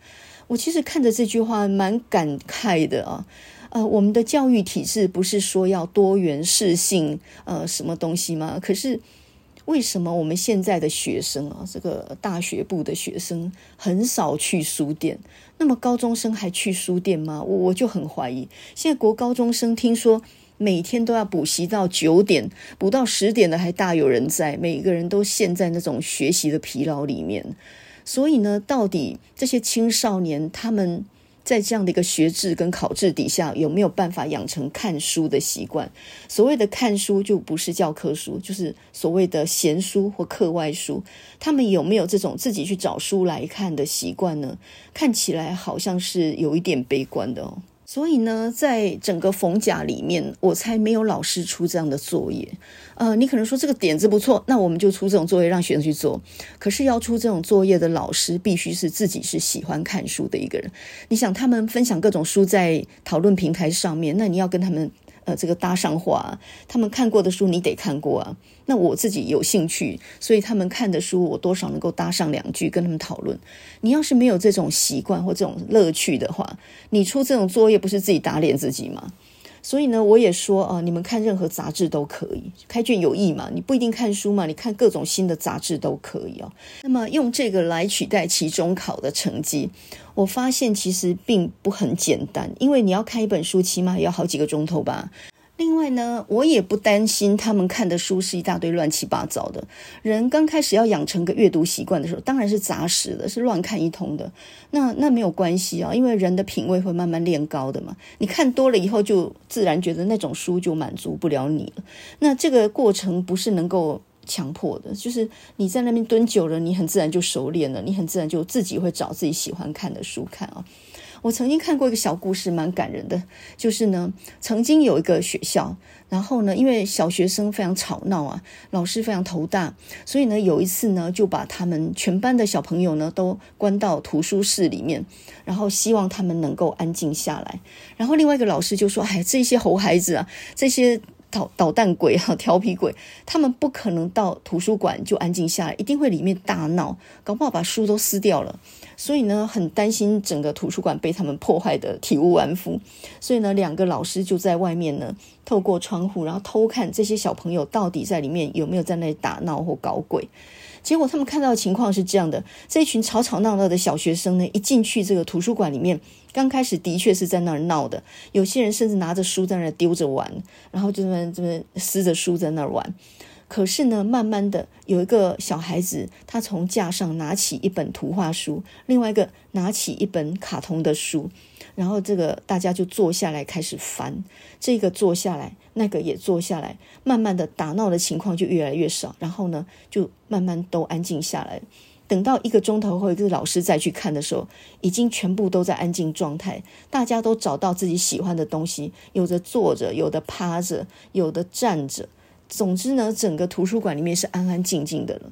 我其实看着这句话蛮感慨的啊，呃，我们的教育体制不是说要多元适性，呃，什么东西吗？可是为什么我们现在的学生啊，这个大学部的学生很少去书店？那么高中生还去书店吗？我我就很怀疑。现在国高中生听说每天都要补习到九点，补到十点的还大有人在，每个人都陷在那种学习的疲劳里面。所以呢，到底这些青少年他们在这样的一个学制跟考制底下，有没有办法养成看书的习惯？所谓的看书，就不是教科书，就是所谓的闲书或课外书。他们有没有这种自己去找书来看的习惯呢？看起来好像是有一点悲观的哦。所以呢，在整个逢甲里面，我才没有老师出这样的作业。呃，你可能说这个点子不错，那我们就出这种作业让学生去做。可是要出这种作业的老师，必须是自己是喜欢看书的一个人。你想，他们分享各种书在讨论平台上面，那你要跟他们。呃，这个搭上话，他们看过的书你得看过啊。那我自己有兴趣，所以他们看的书我多少能够搭上两句跟他们讨论。你要是没有这种习惯或这种乐趣的话，你出这种作业不是自己打脸自己吗？所以呢，我也说啊，你们看任何杂志都可以，开卷有益嘛，你不一定看书嘛，你看各种新的杂志都可以哦。那么用这个来取代期中考的成绩，我发现其实并不很简单，因为你要看一本书，起码也要好几个钟头吧。另外呢，我也不担心他们看的书是一大堆乱七八糟的。人刚开始要养成个阅读习惯的时候，当然是杂食的，是乱看一通的。那那没有关系啊，因为人的品味会慢慢练高的嘛。你看多了以后，就自然觉得那种书就满足不了你了。那这个过程不是能够强迫的，就是你在那边蹲久了，你很自然就熟练了，你很自然就自己会找自己喜欢看的书看啊。我曾经看过一个小故事，蛮感人的。就是呢，曾经有一个学校，然后呢，因为小学生非常吵闹啊，老师非常头大，所以呢，有一次呢，就把他们全班的小朋友呢都关到图书室里面，然后希望他们能够安静下来。然后另外一个老师就说：“哎，这些猴孩子啊，这些捣捣蛋鬼啊，调皮鬼，他们不可能到图书馆就安静下来，一定会里面大闹，搞不好把书都撕掉了。”所以呢，很担心整个图书馆被他们破坏的体无完肤。所以呢，两个老师就在外面呢，透过窗户，然后偷看这些小朋友到底在里面有没有在那里打闹或搞鬼。结果他们看到的情况是这样的：这一群吵吵闹闹的小学生呢，一进去这个图书馆里面，刚开始的确是在那儿闹的，有些人甚至拿着书在那儿丢着玩，然后就这么这么撕着书在那儿玩。可是呢，慢慢的有一个小孩子，他从架上拿起一本图画书，另外一个拿起一本卡通的书，然后这个大家就坐下来开始翻，这个坐下来，那个也坐下来，慢慢的打闹的情况就越来越少，然后呢，就慢慢都安静下来。等到一个钟头后，一个老师再去看的时候，已经全部都在安静状态，大家都找到自己喜欢的东西，有的坐着，有的趴着，有的站着。总之呢，整个图书馆里面是安安静静的了。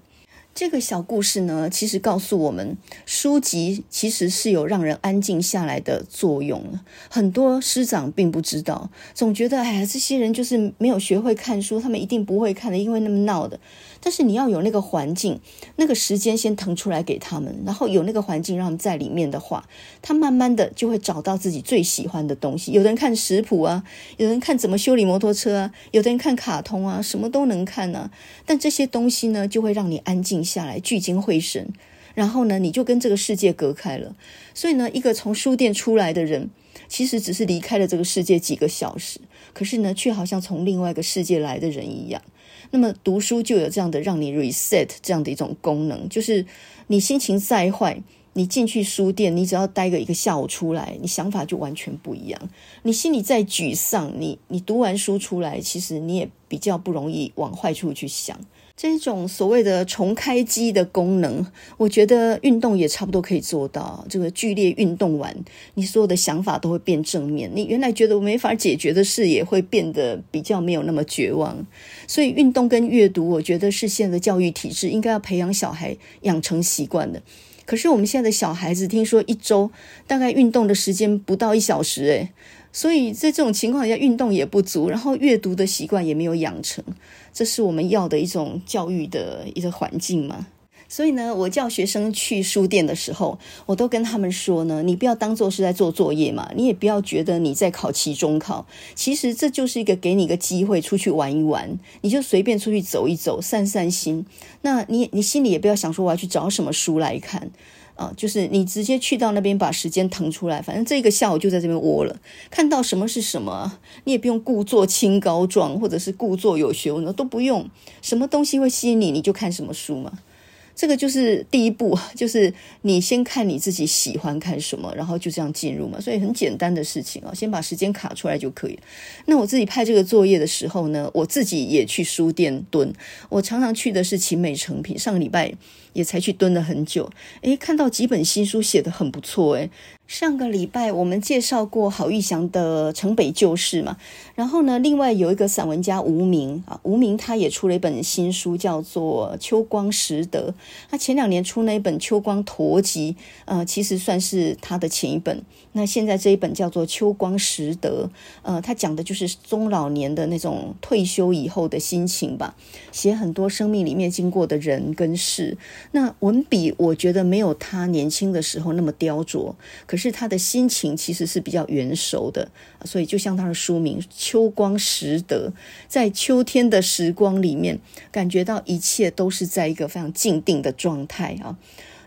这个小故事呢，其实告诉我们，书籍其实是有让人安静下来的作用。很多师长并不知道，总觉得哎呀，这些人就是没有学会看书，他们一定不会看的，因为那么闹的。但是你要有那个环境，那个时间先腾出来给他们，然后有那个环境让他们在里面的话，他慢慢的就会找到自己最喜欢的东西。有的人看食谱啊，有人看怎么修理摩托车啊，有的人看卡通啊，什么都能看呢、啊。但这些东西呢，就会让你安静下来，聚精会神，然后呢，你就跟这个世界隔开了。所以呢，一个从书店出来的人，其实只是离开了这个世界几个小时，可是呢，却好像从另外一个世界来的人一样。那么读书就有这样的让你 reset 这样的一种功能，就是你心情再坏，你进去书店，你只要待个一个下午出来，你想法就完全不一样。你心里再沮丧，你你读完书出来，其实你也比较不容易往坏处去想。这种所谓的重开机的功能，我觉得运动也差不多可以做到。这个剧烈运动完，你所有的想法都会变正面。你原来觉得我没法解决的事，也会变得比较没有那么绝望。所以，运动跟阅读，我觉得是现在的教育体制应该要培养小孩养成习惯的。可是，我们现在的小孩子，听说一周大概运动的时间不到一小时，诶。所以在这种情况下，运动也不足，然后阅读的习惯也没有养成，这是我们要的一种教育的一个环境嘛。所以呢，我叫学生去书店的时候，我都跟他们说呢，你不要当做是在做作业嘛，你也不要觉得你在考期中考，其实这就是一个给你一个机会出去玩一玩，你就随便出去走一走，散散心。那你你心里也不要想说我要去找什么书来看。啊，就是你直接去到那边，把时间腾出来，反正这个下午就在这边窝了。看到什么是什么，你也不用故作清高状，或者是故作有学问，都不用。什么东西会吸引你，你就看什么书嘛。这个就是第一步，就是你先看你自己喜欢看什么，然后就这样进入嘛。所以很简单的事情啊，先把时间卡出来就可以。那我自己派这个作业的时候呢，我自己也去书店蹲。我常常去的是勤美诚品，上个礼拜也才去蹲了很久。诶，看到几本新书写得很不错，诶。上个礼拜我们介绍过郝玉祥的《城北旧事》嘛，然后呢，另外有一个散文家吴明啊，吴明他也出了一本新书，叫做《秋光拾得》。他前两年出那一本《秋光驼集》，呃，其实算是他的前一本。那现在这一本叫做《秋光拾得》，呃，他讲的就是中老年的那种退休以后的心情吧，写很多生命里面经过的人跟事。那文笔我觉得没有他年轻的时候那么雕琢，可是他的心情其实是比较圆熟的，所以就像他的书名《秋光拾得》，在秋天的时光里面，感觉到一切都是在一个非常静定的状态啊。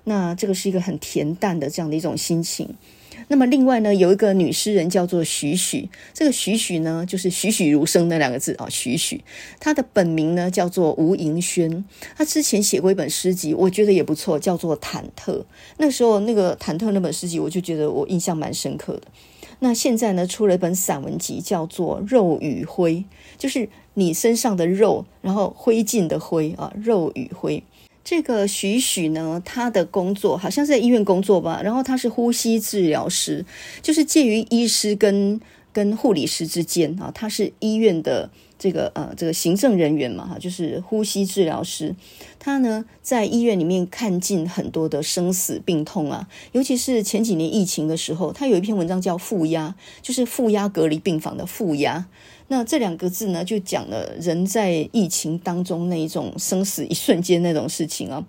那这个是一个很恬淡的这样的一种心情。那么另外呢，有一个女诗人叫做许许，这个许许呢，就是栩栩如生那两个字啊，许许。她的本名呢叫做吴盈萱，她之前写过一本诗集，我觉得也不错，叫做《忐忑》。那时候那个《忐忑》那本诗集，我就觉得我印象蛮深刻的。那现在呢，出了一本散文集，叫做《肉与灰》，就是你身上的肉，然后灰烬的灰啊，肉与灰。这个许许呢，他的工作好像是在医院工作吧，然后他是呼吸治疗师，就是介于医师跟跟护理师之间啊，他是医院的这个呃这个行政人员嘛哈，就是呼吸治疗师。他呢在医院里面看尽很多的生死病痛啊，尤其是前几年疫情的时候，他有一篇文章叫负压，就是负压隔离病房的负压。那这两个字呢，就讲了人在疫情当中那一种生死一瞬间那种事情啊。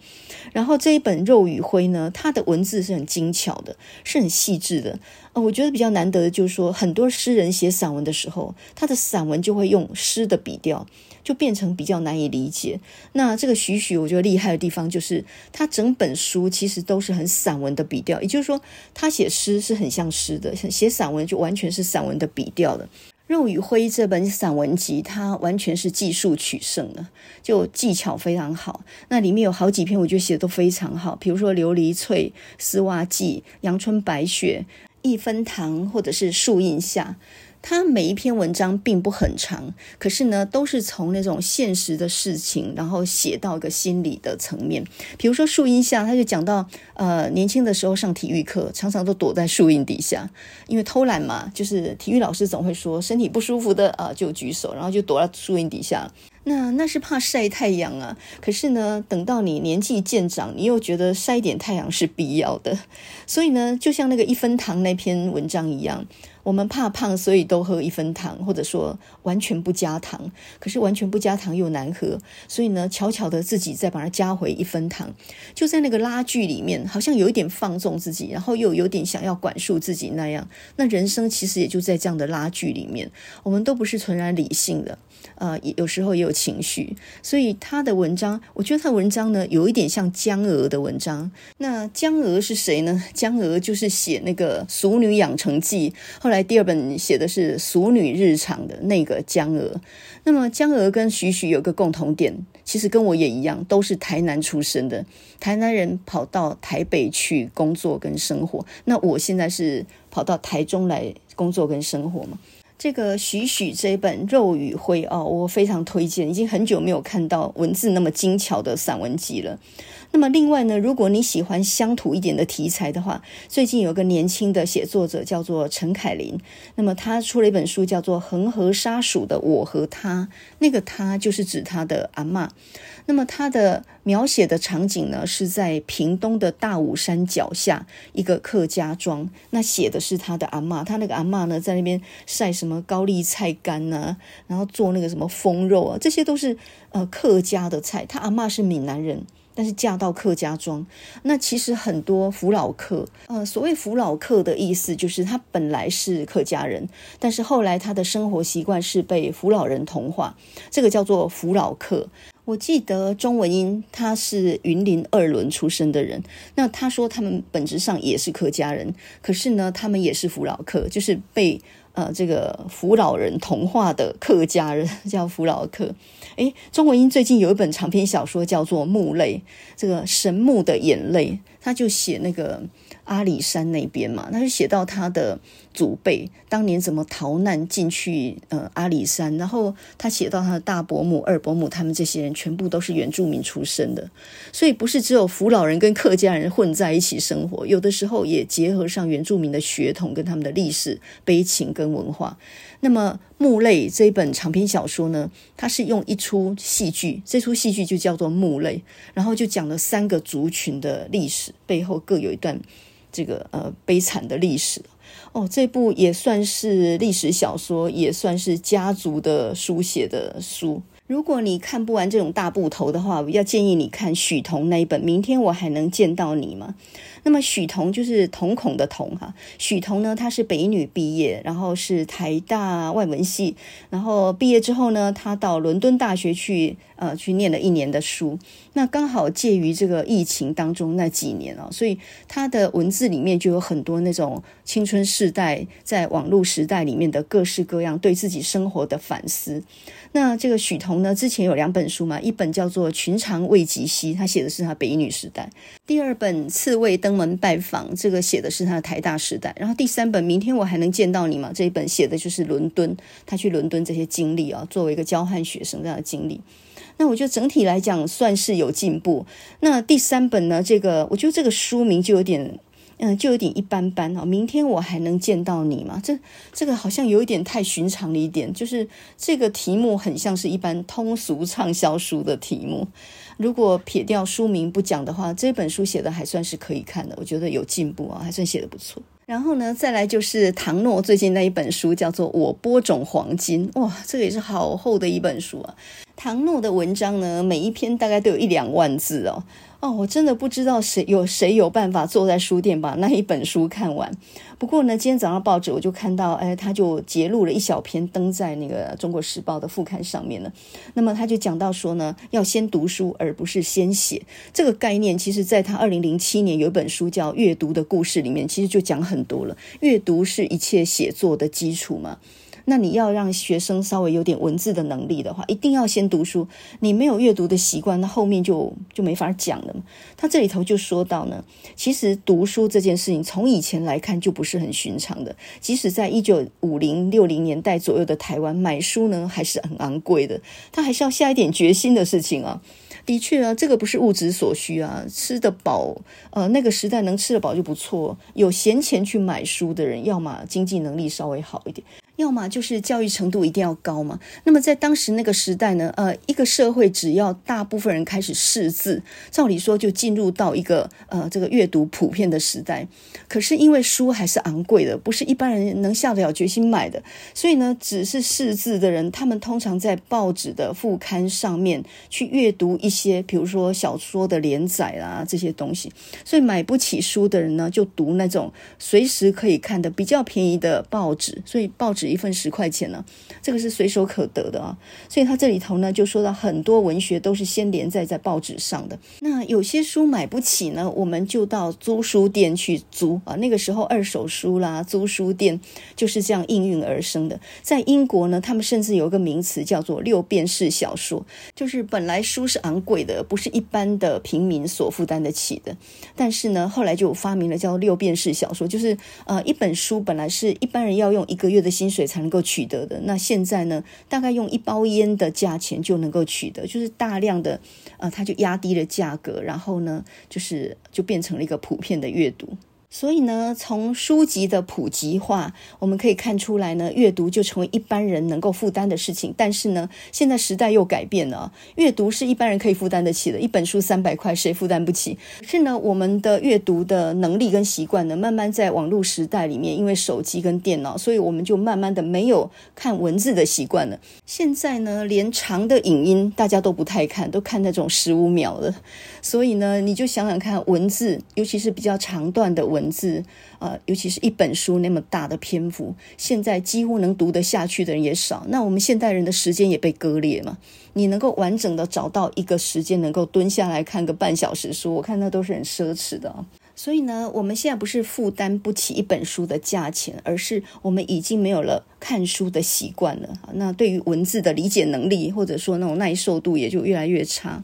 然后这一本《肉与灰》呢，它的文字是很精巧的，是很细致的。呃，我觉得比较难得的就是说，很多诗人写散文的时候，他的散文就会用诗的笔调，就变成比较难以理解。那这个许许，我觉得厉害的地方就是，他整本书其实都是很散文的笔调，也就是说，他写诗是很像诗的，写散文就完全是散文的笔调的。《肉与灰》这本散文集，它完全是技术取胜的，就技巧非常好。那里面有好几篇，我觉得写的都非常好，比如说《琉璃翠》《丝袜记》《阳春白雪》《一分糖》或者是《树荫下》。他每一篇文章并不很长，可是呢，都是从那种现实的事情，然后写到一个心理的层面。比如说树荫下，他就讲到，呃，年轻的时候上体育课，常常都躲在树荫底下，因为偷懒嘛，就是体育老师总会说身体不舒服的啊，就举手，然后就躲在树荫底下。那那是怕晒太阳啊，可是呢，等到你年纪渐长，你又觉得晒一点太阳是必要的，所以呢，就像那个一分糖那篇文章一样。我们怕胖，所以都喝一分糖，或者说完全不加糖。可是完全不加糖又难喝，所以呢，悄悄的自己再把它加回一分糖，就在那个拉锯里面，好像有一点放纵自己，然后又有点想要管束自己那样。那人生其实也就在这样的拉锯里面，我们都不是纯然理性的。呃，有时候也有情绪，所以他的文章，我觉得他的文章呢，有一点像江娥的文章。那江娥是谁呢？江娥就是写那个《俗女养成记》，后来第二本写的是《俗女日常》的那个江娥。那么江娥跟许许有个共同点，其实跟我也一样，都是台南出生的，台南人跑到台北去工作跟生活。那我现在是跑到台中来工作跟生活嘛。这个许许这本《肉与灰》哦，我非常推荐，已经很久没有看到文字那么精巧的散文集了。那么另外呢，如果你喜欢乡土一点的题材的话，最近有个年轻的写作者叫做陈凯琳，那么他出了一本书叫做《恒河沙数的我和他》，那个他就是指他的阿嬷。那么他的描写的场景呢，是在屏东的大武山脚下一个客家庄，那写的是他的阿嬷，他那个阿嬷呢，在那边晒什么高丽菜干呐、然后做那个什么风肉啊，这些都是呃客家的菜。他阿嬷是闽南人。但是嫁到客家庄，那其实很多福佬客，呃，所谓福佬客的意思就是他本来是客家人，但是后来他的生活习惯是被福佬人同化，这个叫做福佬客。我记得钟文英他是云林二仑出生的人，那他说他们本质上也是客家人，可是呢，他们也是福佬客，就是被。呃，这个扶老人童话的客家人叫扶老客。诶，钟文英最近有一本长篇小说叫做《木泪》，这个神木的眼泪，他就写那个。阿里山那边嘛，他就写到他的祖辈当年怎么逃难进去呃阿里山，然后他写到他的大伯母、二伯母，他们这些人全部都是原住民出身的，所以不是只有福老人跟客家人混在一起生活，有的时候也结合上原住民的血统跟他们的历史悲情跟文化。那么《木泪》这一本长篇小说呢，它是用一出戏剧，这出戏剧就叫做《木泪》，然后就讲了三个族群的历史，背后各有一段这个呃悲惨的历史。哦，这部也算是历史小说，也算是家族的书写的书。如果你看不完这种大部头的话，我要建议你看许彤那一本《明天我还能见到你吗》。那么许彤就是瞳孔的瞳哈，许彤呢，她是北女毕业，然后是台大外文系，然后毕业之后呢，她到伦敦大学去呃去念了一年的书。那刚好介于这个疫情当中那几年啊，所以她的文字里面就有很多那种青春世代在网络时代里面的各式各样对自己生活的反思。那这个许彤呢，之前有两本书嘛，一本叫做《寻常未及兮》，他写的是他北一女时代；第二本《刺猬登门拜访》，这个写的是他的台大时代。然后第三本《明天我还能见到你吗》，这一本写的就是伦敦，他去伦敦这些经历啊，作为一个交换学生这样的经历。那我觉得整体来讲算是有进步。那第三本呢，这个我觉得这个书名就有点。嗯，就有点一般般哦。明天我还能见到你吗？这这个好像有一点太寻常了一点，就是这个题目很像是一般通俗畅销书的题目。如果撇掉书名不讲的话，这本书写的还算是可以看的，我觉得有进步啊，还算写的不错。然后呢，再来就是唐诺最近那一本书，叫做《我播种黄金》，哇，这个也是好厚的一本书啊。唐诺的文章呢，每一篇大概都有一两万字哦。哦，我真的不知道谁有谁有办法坐在书店把那一本书看完。不过呢，今天早上报纸我就看到，哎，他就截录了一小篇登在那个《中国时报》的副刊上面了。那么他就讲到说呢，要先读书而不是先写这个概念，其实在他二零零七年有一本书叫《阅读的故事》里面，其实就讲很多了。阅读是一切写作的基础嘛。那你要让学生稍微有点文字的能力的话，一定要先读书。你没有阅读的习惯，那后面就就没法讲了嘛。他这里头就说到呢，其实读书这件事情从以前来看就不是很寻常的。即使在一九五零六零年代左右的台湾，买书呢还是很昂贵的，他还是要下一点决心的事情啊。的确啊，这个不是物质所需啊，吃得饱，呃，那个时代能吃得饱就不错。有闲钱去买书的人，要么经济能力稍微好一点。要么就是教育程度一定要高嘛。那么在当时那个时代呢，呃，一个社会只要大部分人开始识字，照理说就进入到一个呃这个阅读普遍的时代。可是因为书还是昂贵的，不是一般人能下得了决心买的，所以呢，只是识字的人，他们通常在报纸的副刊上面去阅读一些，比如说小说的连载啦这些东西。所以买不起书的人呢，就读那种随时可以看的比较便宜的报纸。所以报纸。一份十块钱呢，这个是随手可得的啊，所以他这里头呢就说到很多文学都是先连载在报纸上的。那有些书买不起呢，我们就到租书店去租啊。那个时候二手书啦，租书店就是这样应运而生的。在英国呢，他们甚至有一个名词叫做六便士小说，就是本来书是昂贵的，不是一般的平民所负担得起的。但是呢，后来就发明了叫六便士小说，就是呃一本书本来是一般人要用一个月的薪水。才能够取得的。那现在呢，大概用一包烟的价钱就能够取得，就是大量的，呃，它就压低了价格，然后呢，就是就变成了一个普遍的阅读。所以呢，从书籍的普及化，我们可以看出来呢，阅读就成为一般人能够负担的事情。但是呢，现在时代又改变了，阅读是一般人可以负担得起的，一本书三百块，谁负担不起？是呢，我们的阅读的能力跟习惯呢，慢慢在网络时代里面，因为手机跟电脑，所以我们就慢慢的没有看文字的习惯了。现在呢，连长的影音大家都不太看，都看那种十五秒的。所以呢，你就想想看，文字，尤其是比较长段的文。文字，呃，尤其是一本书那么大的篇幅，现在几乎能读得下去的人也少。那我们现代人的时间也被割裂嘛。你能够完整的找到一个时间，能够蹲下来看个半小时书，我看那都是很奢侈的。所以呢，我们现在不是负担不起一本书的价钱，而是我们已经没有了看书的习惯了。那对于文字的理解能力，或者说那种耐受度，也就越来越差。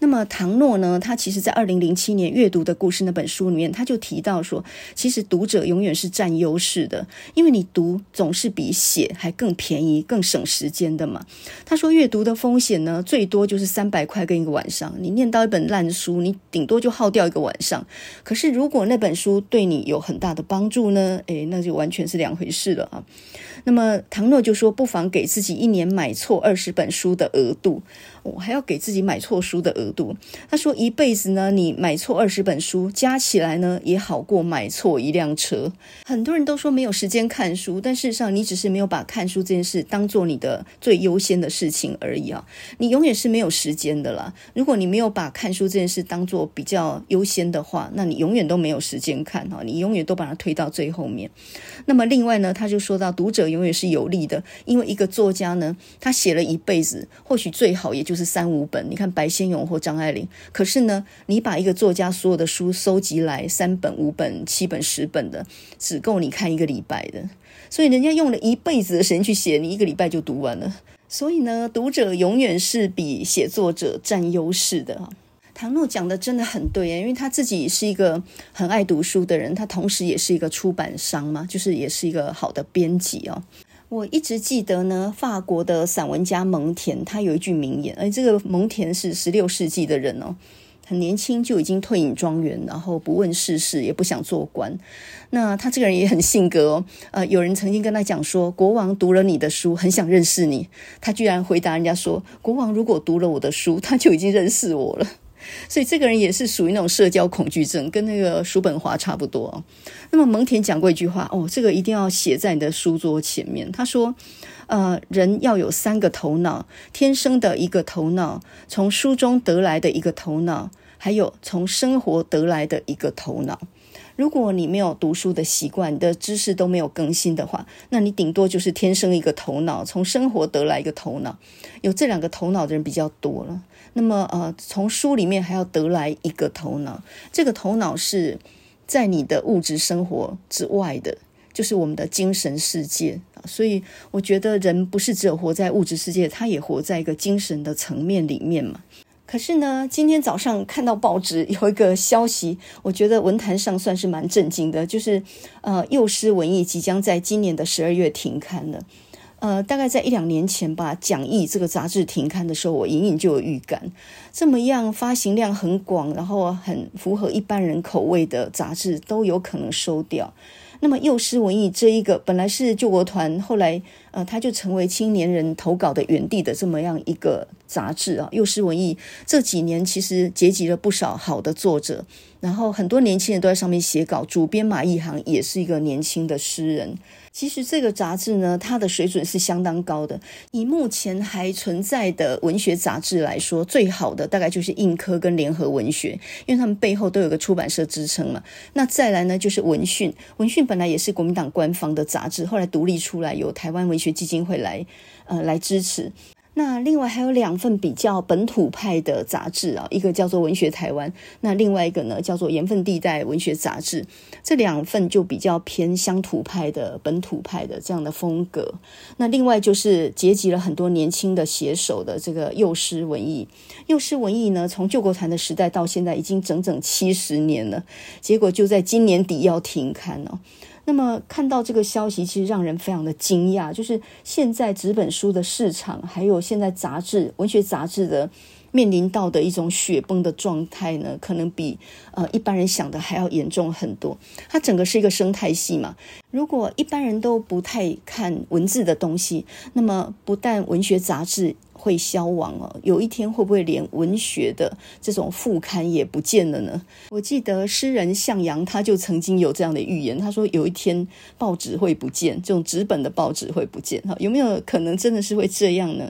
那么唐诺呢，他其实在二零零七年《阅读的故事》那本书里面，他就提到说，其实读者永远是占优势的，因为你读总是比写还更便宜、更省时间的嘛。他说，阅读的风险呢，最多就是三百块跟一个晚上。你念到一本烂书，你顶多就耗掉一个晚上。可是如果那本书对你有很大的帮助呢，诶，那就完全是两回事了啊。那么唐诺就说，不妨给自己一年买错二十本书的额度。我还要给自己买错书的额度。他说，一辈子呢，你买错二十本书，加起来呢，也好过买错一辆车。很多人都说没有时间看书，但事实上，你只是没有把看书这件事当做你的最优先的事情而已啊。你永远是没有时间的啦。如果你没有把看书这件事当做比较优先的话，那你永远都没有时间看哈，你永远都把它推到最后面。那么另外呢，他就说到，读者永远是有利的，因为一个作家呢，他写了一辈子，或许最好也就。是三五本，你看白先勇或张爱玲。可是呢，你把一个作家所有的书收集来，三本、五本、七本、十本的，只够你看一个礼拜的。所以人家用了一辈子的时间去写，你一个礼拜就读完了。所以呢，读者永远是比写作者占优势的。唐诺讲的真的很对耶，因为他自己是一个很爱读书的人，他同时也是一个出版商嘛，就是也是一个好的编辑哦。我一直记得呢，法国的散文家蒙田，他有一句名言，而这个蒙田是十六世纪的人哦，很年轻就已经退隐庄园，然后不问世事，也不想做官。那他这个人也很性格哦，呃，有人曾经跟他讲说，国王读了你的书，很想认识你，他居然回答人家说，国王如果读了我的书，他就已经认识我了。所以这个人也是属于那种社交恐惧症，跟那个叔本华差不多。那么蒙田讲过一句话，哦，这个一定要写在你的书桌前面。他说，呃，人要有三个头脑：天生的一个头脑，从书中得来的一个头脑，还有从生活得来的一个头脑。如果你没有读书的习惯，你的知识都没有更新的话，那你顶多就是天生一个头脑，从生活得来一个头脑。有这两个头脑的人比较多了。那么，呃，从书里面还要得来一个头脑，这个头脑是在你的物质生活之外的，就是我们的精神世界啊。所以我觉得人不是只有活在物质世界，他也活在一个精神的层面里面嘛。可是呢，今天早上看到报纸有一个消息，我觉得文坛上算是蛮震惊的，就是呃，幼师文艺即将在今年的十二月停刊了。呃，大概在一两年前吧，讲义这个杂志停刊的时候，我隐隐就有预感，这么样发行量很广，然后很符合一般人口味的杂志都有可能收掉。那么幼师文艺这一个本来是救国团，后来呃，他就成为青年人投稿的园地的这么样一个杂志啊。幼师文艺这几年其实结集了不少好的作者，然后很多年轻人都在上面写稿，主编马一航也是一个年轻的诗人。其实这个杂志呢，它的水准是相当高的。以目前还存在的文学杂志来说，最好的大概就是硬科跟联合文学，因为他们背后都有个出版社支撑嘛。那再来呢，就是文讯，文讯本来也是国民党官方的杂志，后来独立出来，由台湾文学基金会来呃来支持。那另外还有两份比较本土派的杂志啊，一个叫做《文学台湾》，那另外一个呢叫做《盐分地带文学杂志》。这两份就比较偏乡土派的本土派的这样的风格。那另外就是结集了很多年轻的写手的这个幼师文艺。幼师文艺呢，从救国团的时代到现在已经整整七十年了，结果就在今年底要停刊了。那么看到这个消息，其实让人非常的惊讶。就是现在纸本书的市场，还有现在杂志、文学杂志的面临到的一种雪崩的状态呢，可能比呃一般人想的还要严重很多。它整个是一个生态系嘛。如果一般人都不太看文字的东西，那么不但文学杂志，会消亡哦，有一天会不会连文学的这种副刊也不见了呢？我记得诗人向阳他就曾经有这样的预言，他说有一天报纸会不见，这种纸本的报纸会不见，哈，有没有可能真的是会这样呢？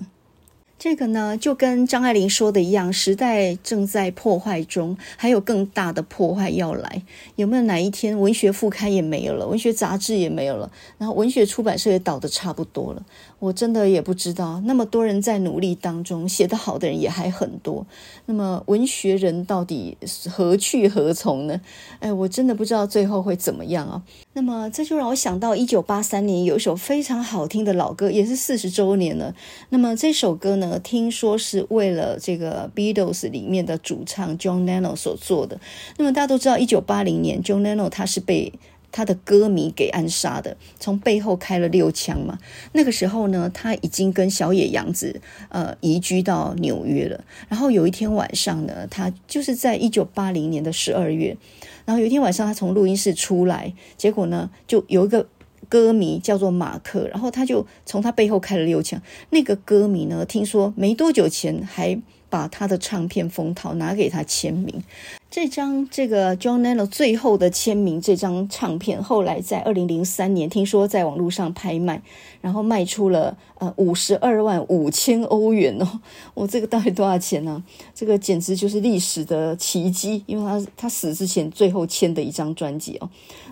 这个呢，就跟张爱玲说的一样，时代正在破坏中，还有更大的破坏要来。有没有哪一天文学副刊也没有了，文学杂志也没有了，然后文学出版社也倒的差不多了？我真的也不知道。那么多人在努力当中，写得好的人也还很多。那么文学人到底何去何从呢？哎，我真的不知道最后会怎么样啊。那么这就让我想到一九八三年有一首非常好听的老歌，也是四十周年了。那么这首歌呢，听说是为了这个 Beatles 里面的主唱 John Lennon 所做的。那么大家都知道，一九八零年 John Lennon 他是被他的歌迷给暗杀的，从背后开了六枪嘛。那个时候呢，他已经跟小野洋子呃移居到纽约了。然后有一天晚上呢，他就是在一九八零年的十二月，然后有一天晚上他从录音室出来，结果呢就有一个。歌迷叫做马克，然后他就从他背后开了六枪。那个歌迷呢，听说没多久前还把他的唱片封套拿给他签名。这张这个 John Lennon 最后的签名这张唱片，后来在二零零三年听说在网络上拍卖，然后卖出了呃五十二万五千欧元哦。我这个到底多少钱呢？这个简直就是历史的奇迹，因为他他死之前最后签的一张专辑哦。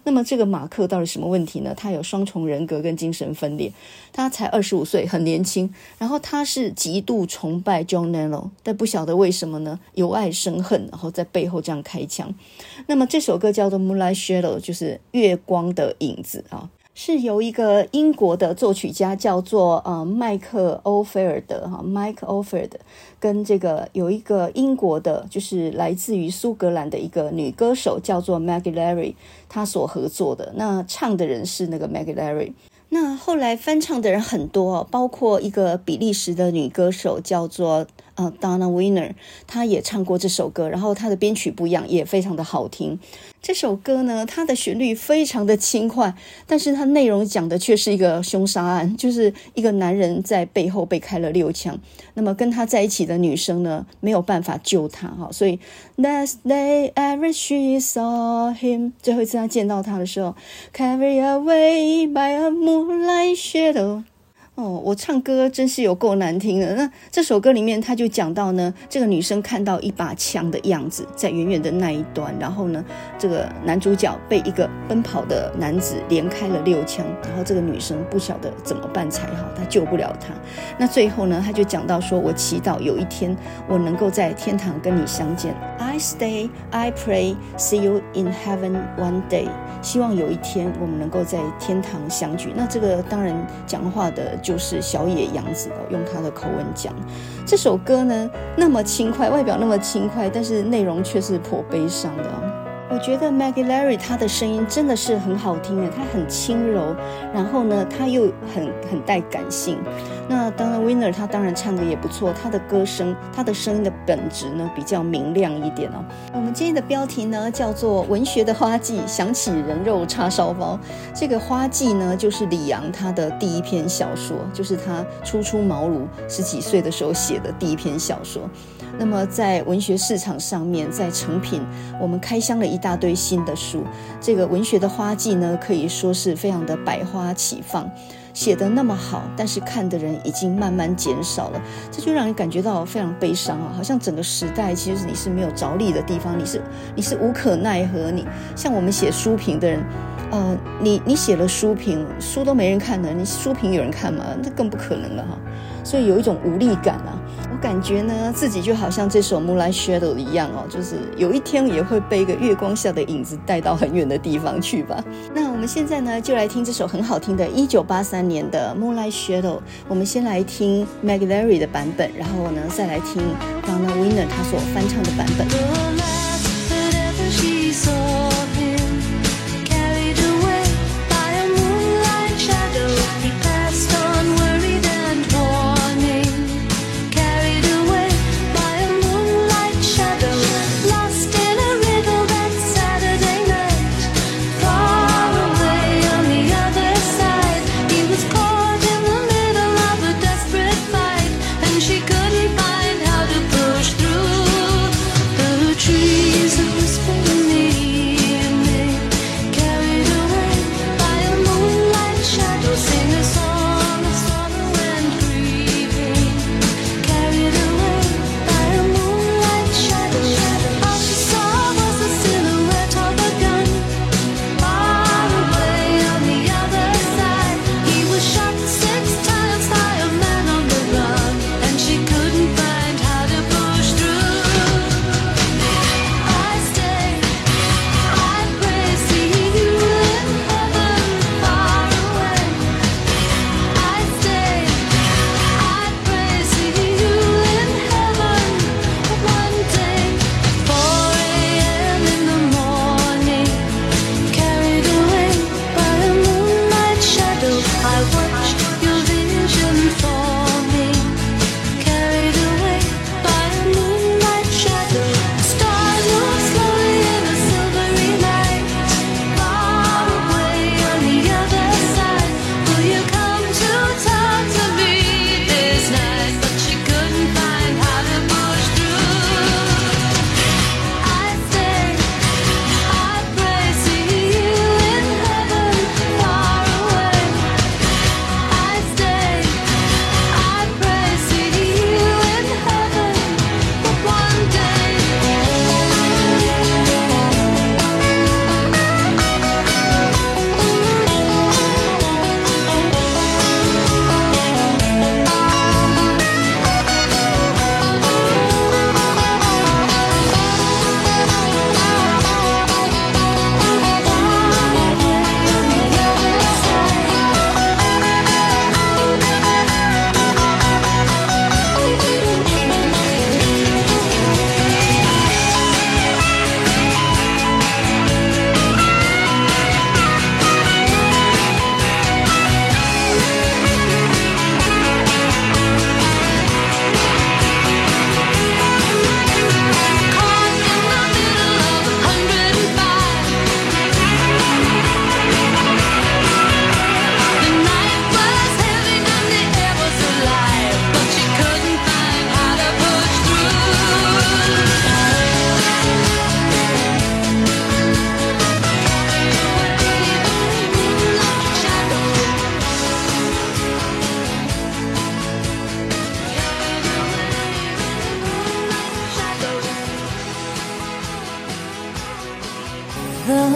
那么这个马克到底什么问题呢？他有双重人格跟精神分裂，他才二十五岁，很年轻。然后他是极度崇拜 John Lennon，但不晓得为什么呢？由爱生恨，然后在背后。这样开枪。那么这首歌叫做《Moonlight Shadow》，就是月光的影子啊，是由一个英国的作曲家叫做呃麦克欧菲尔德哈麦克欧菲尔德，跟这个有一个英国的，就是来自于苏格兰的一个女歌手叫做 Maggie Larry，她所合作的。那唱的人是那个 Maggie Larry。那后来翻唱的人很多，包括一个比利时的女歌手叫做。呃，Donna Winner，她也唱过这首歌，然后她的编曲不一样，也非常的好听。这首歌呢，它的旋律非常的轻快，但是它内容讲的却是一个凶杀案，就是一个男人在背后被开了六枪，那么跟他在一起的女生呢，没有办法救他哈，所以 last day ever she saw him，最后一次他见到他的时候，carry away by a moonlight shadow。哦，我唱歌真是有够难听的。那这首歌里面，他就讲到呢，这个女生看到一把枪的样子，在远远的那一端，然后呢，这个男主角被一个奔跑的男子连开了六枪，然后这个女生不晓得怎么办才好，她救不了他。那最后呢，他就讲到说，我祈祷有一天我能够在天堂跟你相见。I stay, I pray, see you in heaven one day。希望有一天我们能够在天堂相聚。那这个当然讲话的。就是小野洋子哦，用他的口吻讲这首歌呢，那么轻快，外表那么轻快，但是内容却是颇悲伤的。我觉得 Maggie Larry 她的声音真的是很好听的，她很轻柔，然后呢，她又很很带感性。那当然，Winner 她当然唱的也不错，她的歌声，她的声音的本质呢比较明亮一点哦。我们今天的标题呢叫做《文学的花季》，想起人肉叉烧包。这个花季呢就是李昂他的第一篇小说，就是他初出茅庐十几岁的时候写的第一篇小说。那么在文学市场上面，在成品，我们开箱了一大堆新的书。这个文学的花季呢，可以说是非常的百花齐放，写得那么好，但是看的人已经慢慢减少了，这就让人感觉到非常悲伤啊！好像整个时代其实你是没有着力的地方，你是你是无可奈何。你像我们写书评的人，呃，你你写了书评，书都没人看的，你书评有人看吗？那更不可能了哈。所以有一种无力感啊。我感觉呢，自己就好像这首《Moonlight Shadow》一样哦，就是有一天也会被一个月光下的影子带到很远的地方去吧。那我们现在呢，就来听这首很好听的1983年的《Moonlight Shadow》。我们先来听 mag larry 的版本，然后呢，再来听 Donna Winner 他所翻唱的版本。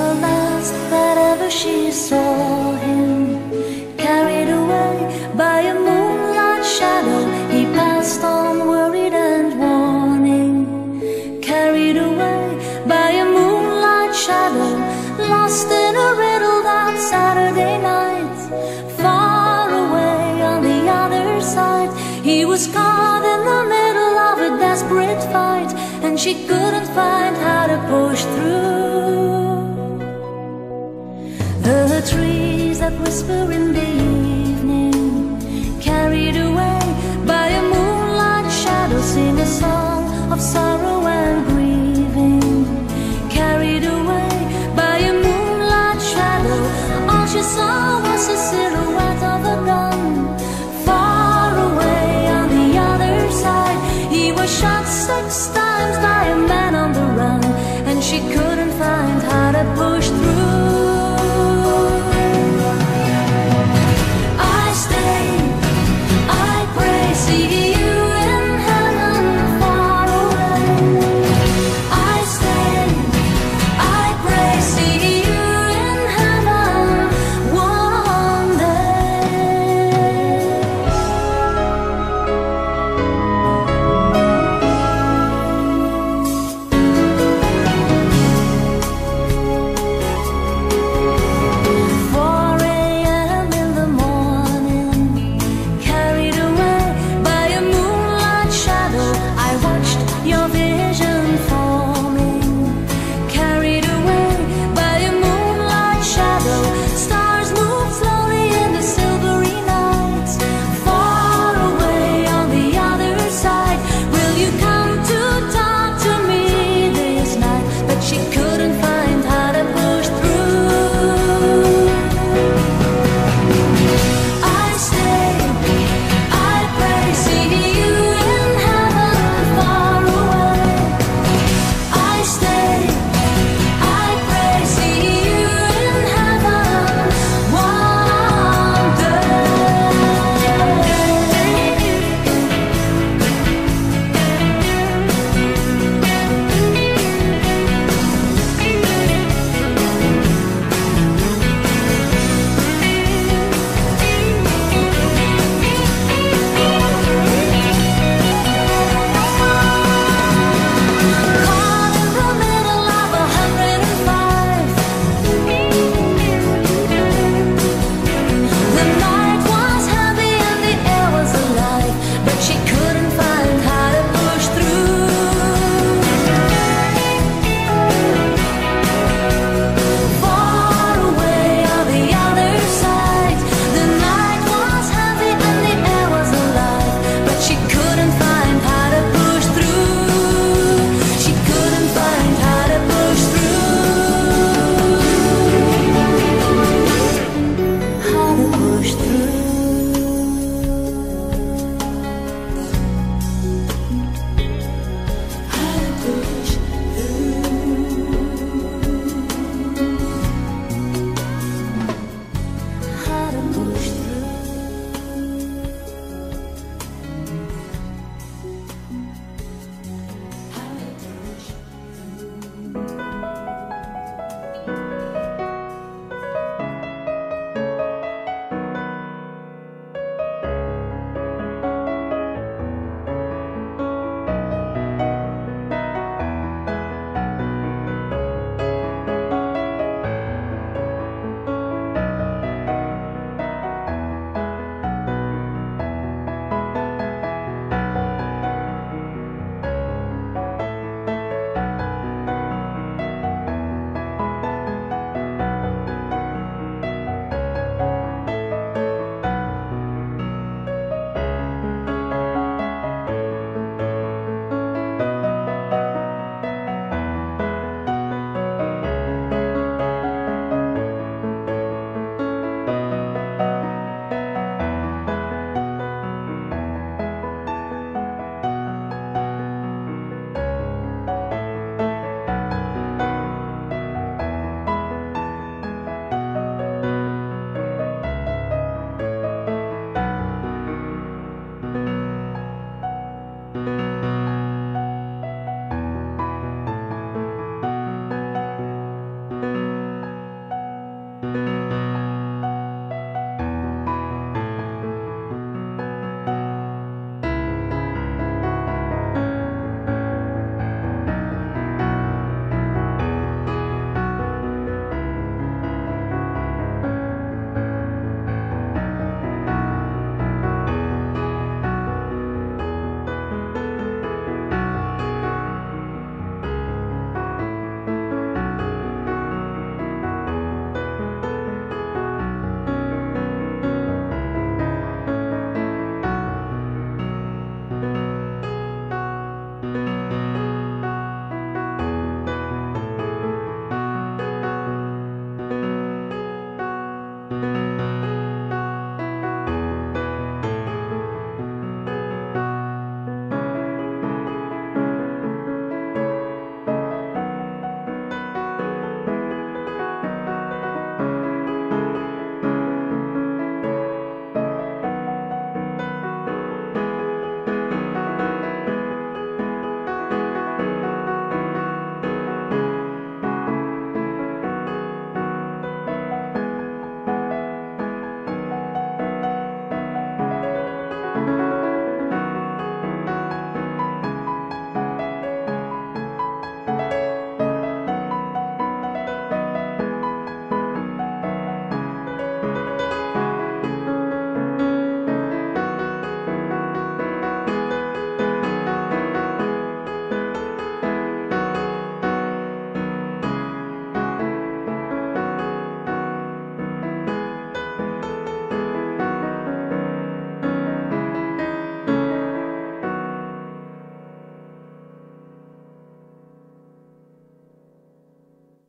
alas that ever she saw him carried away by a never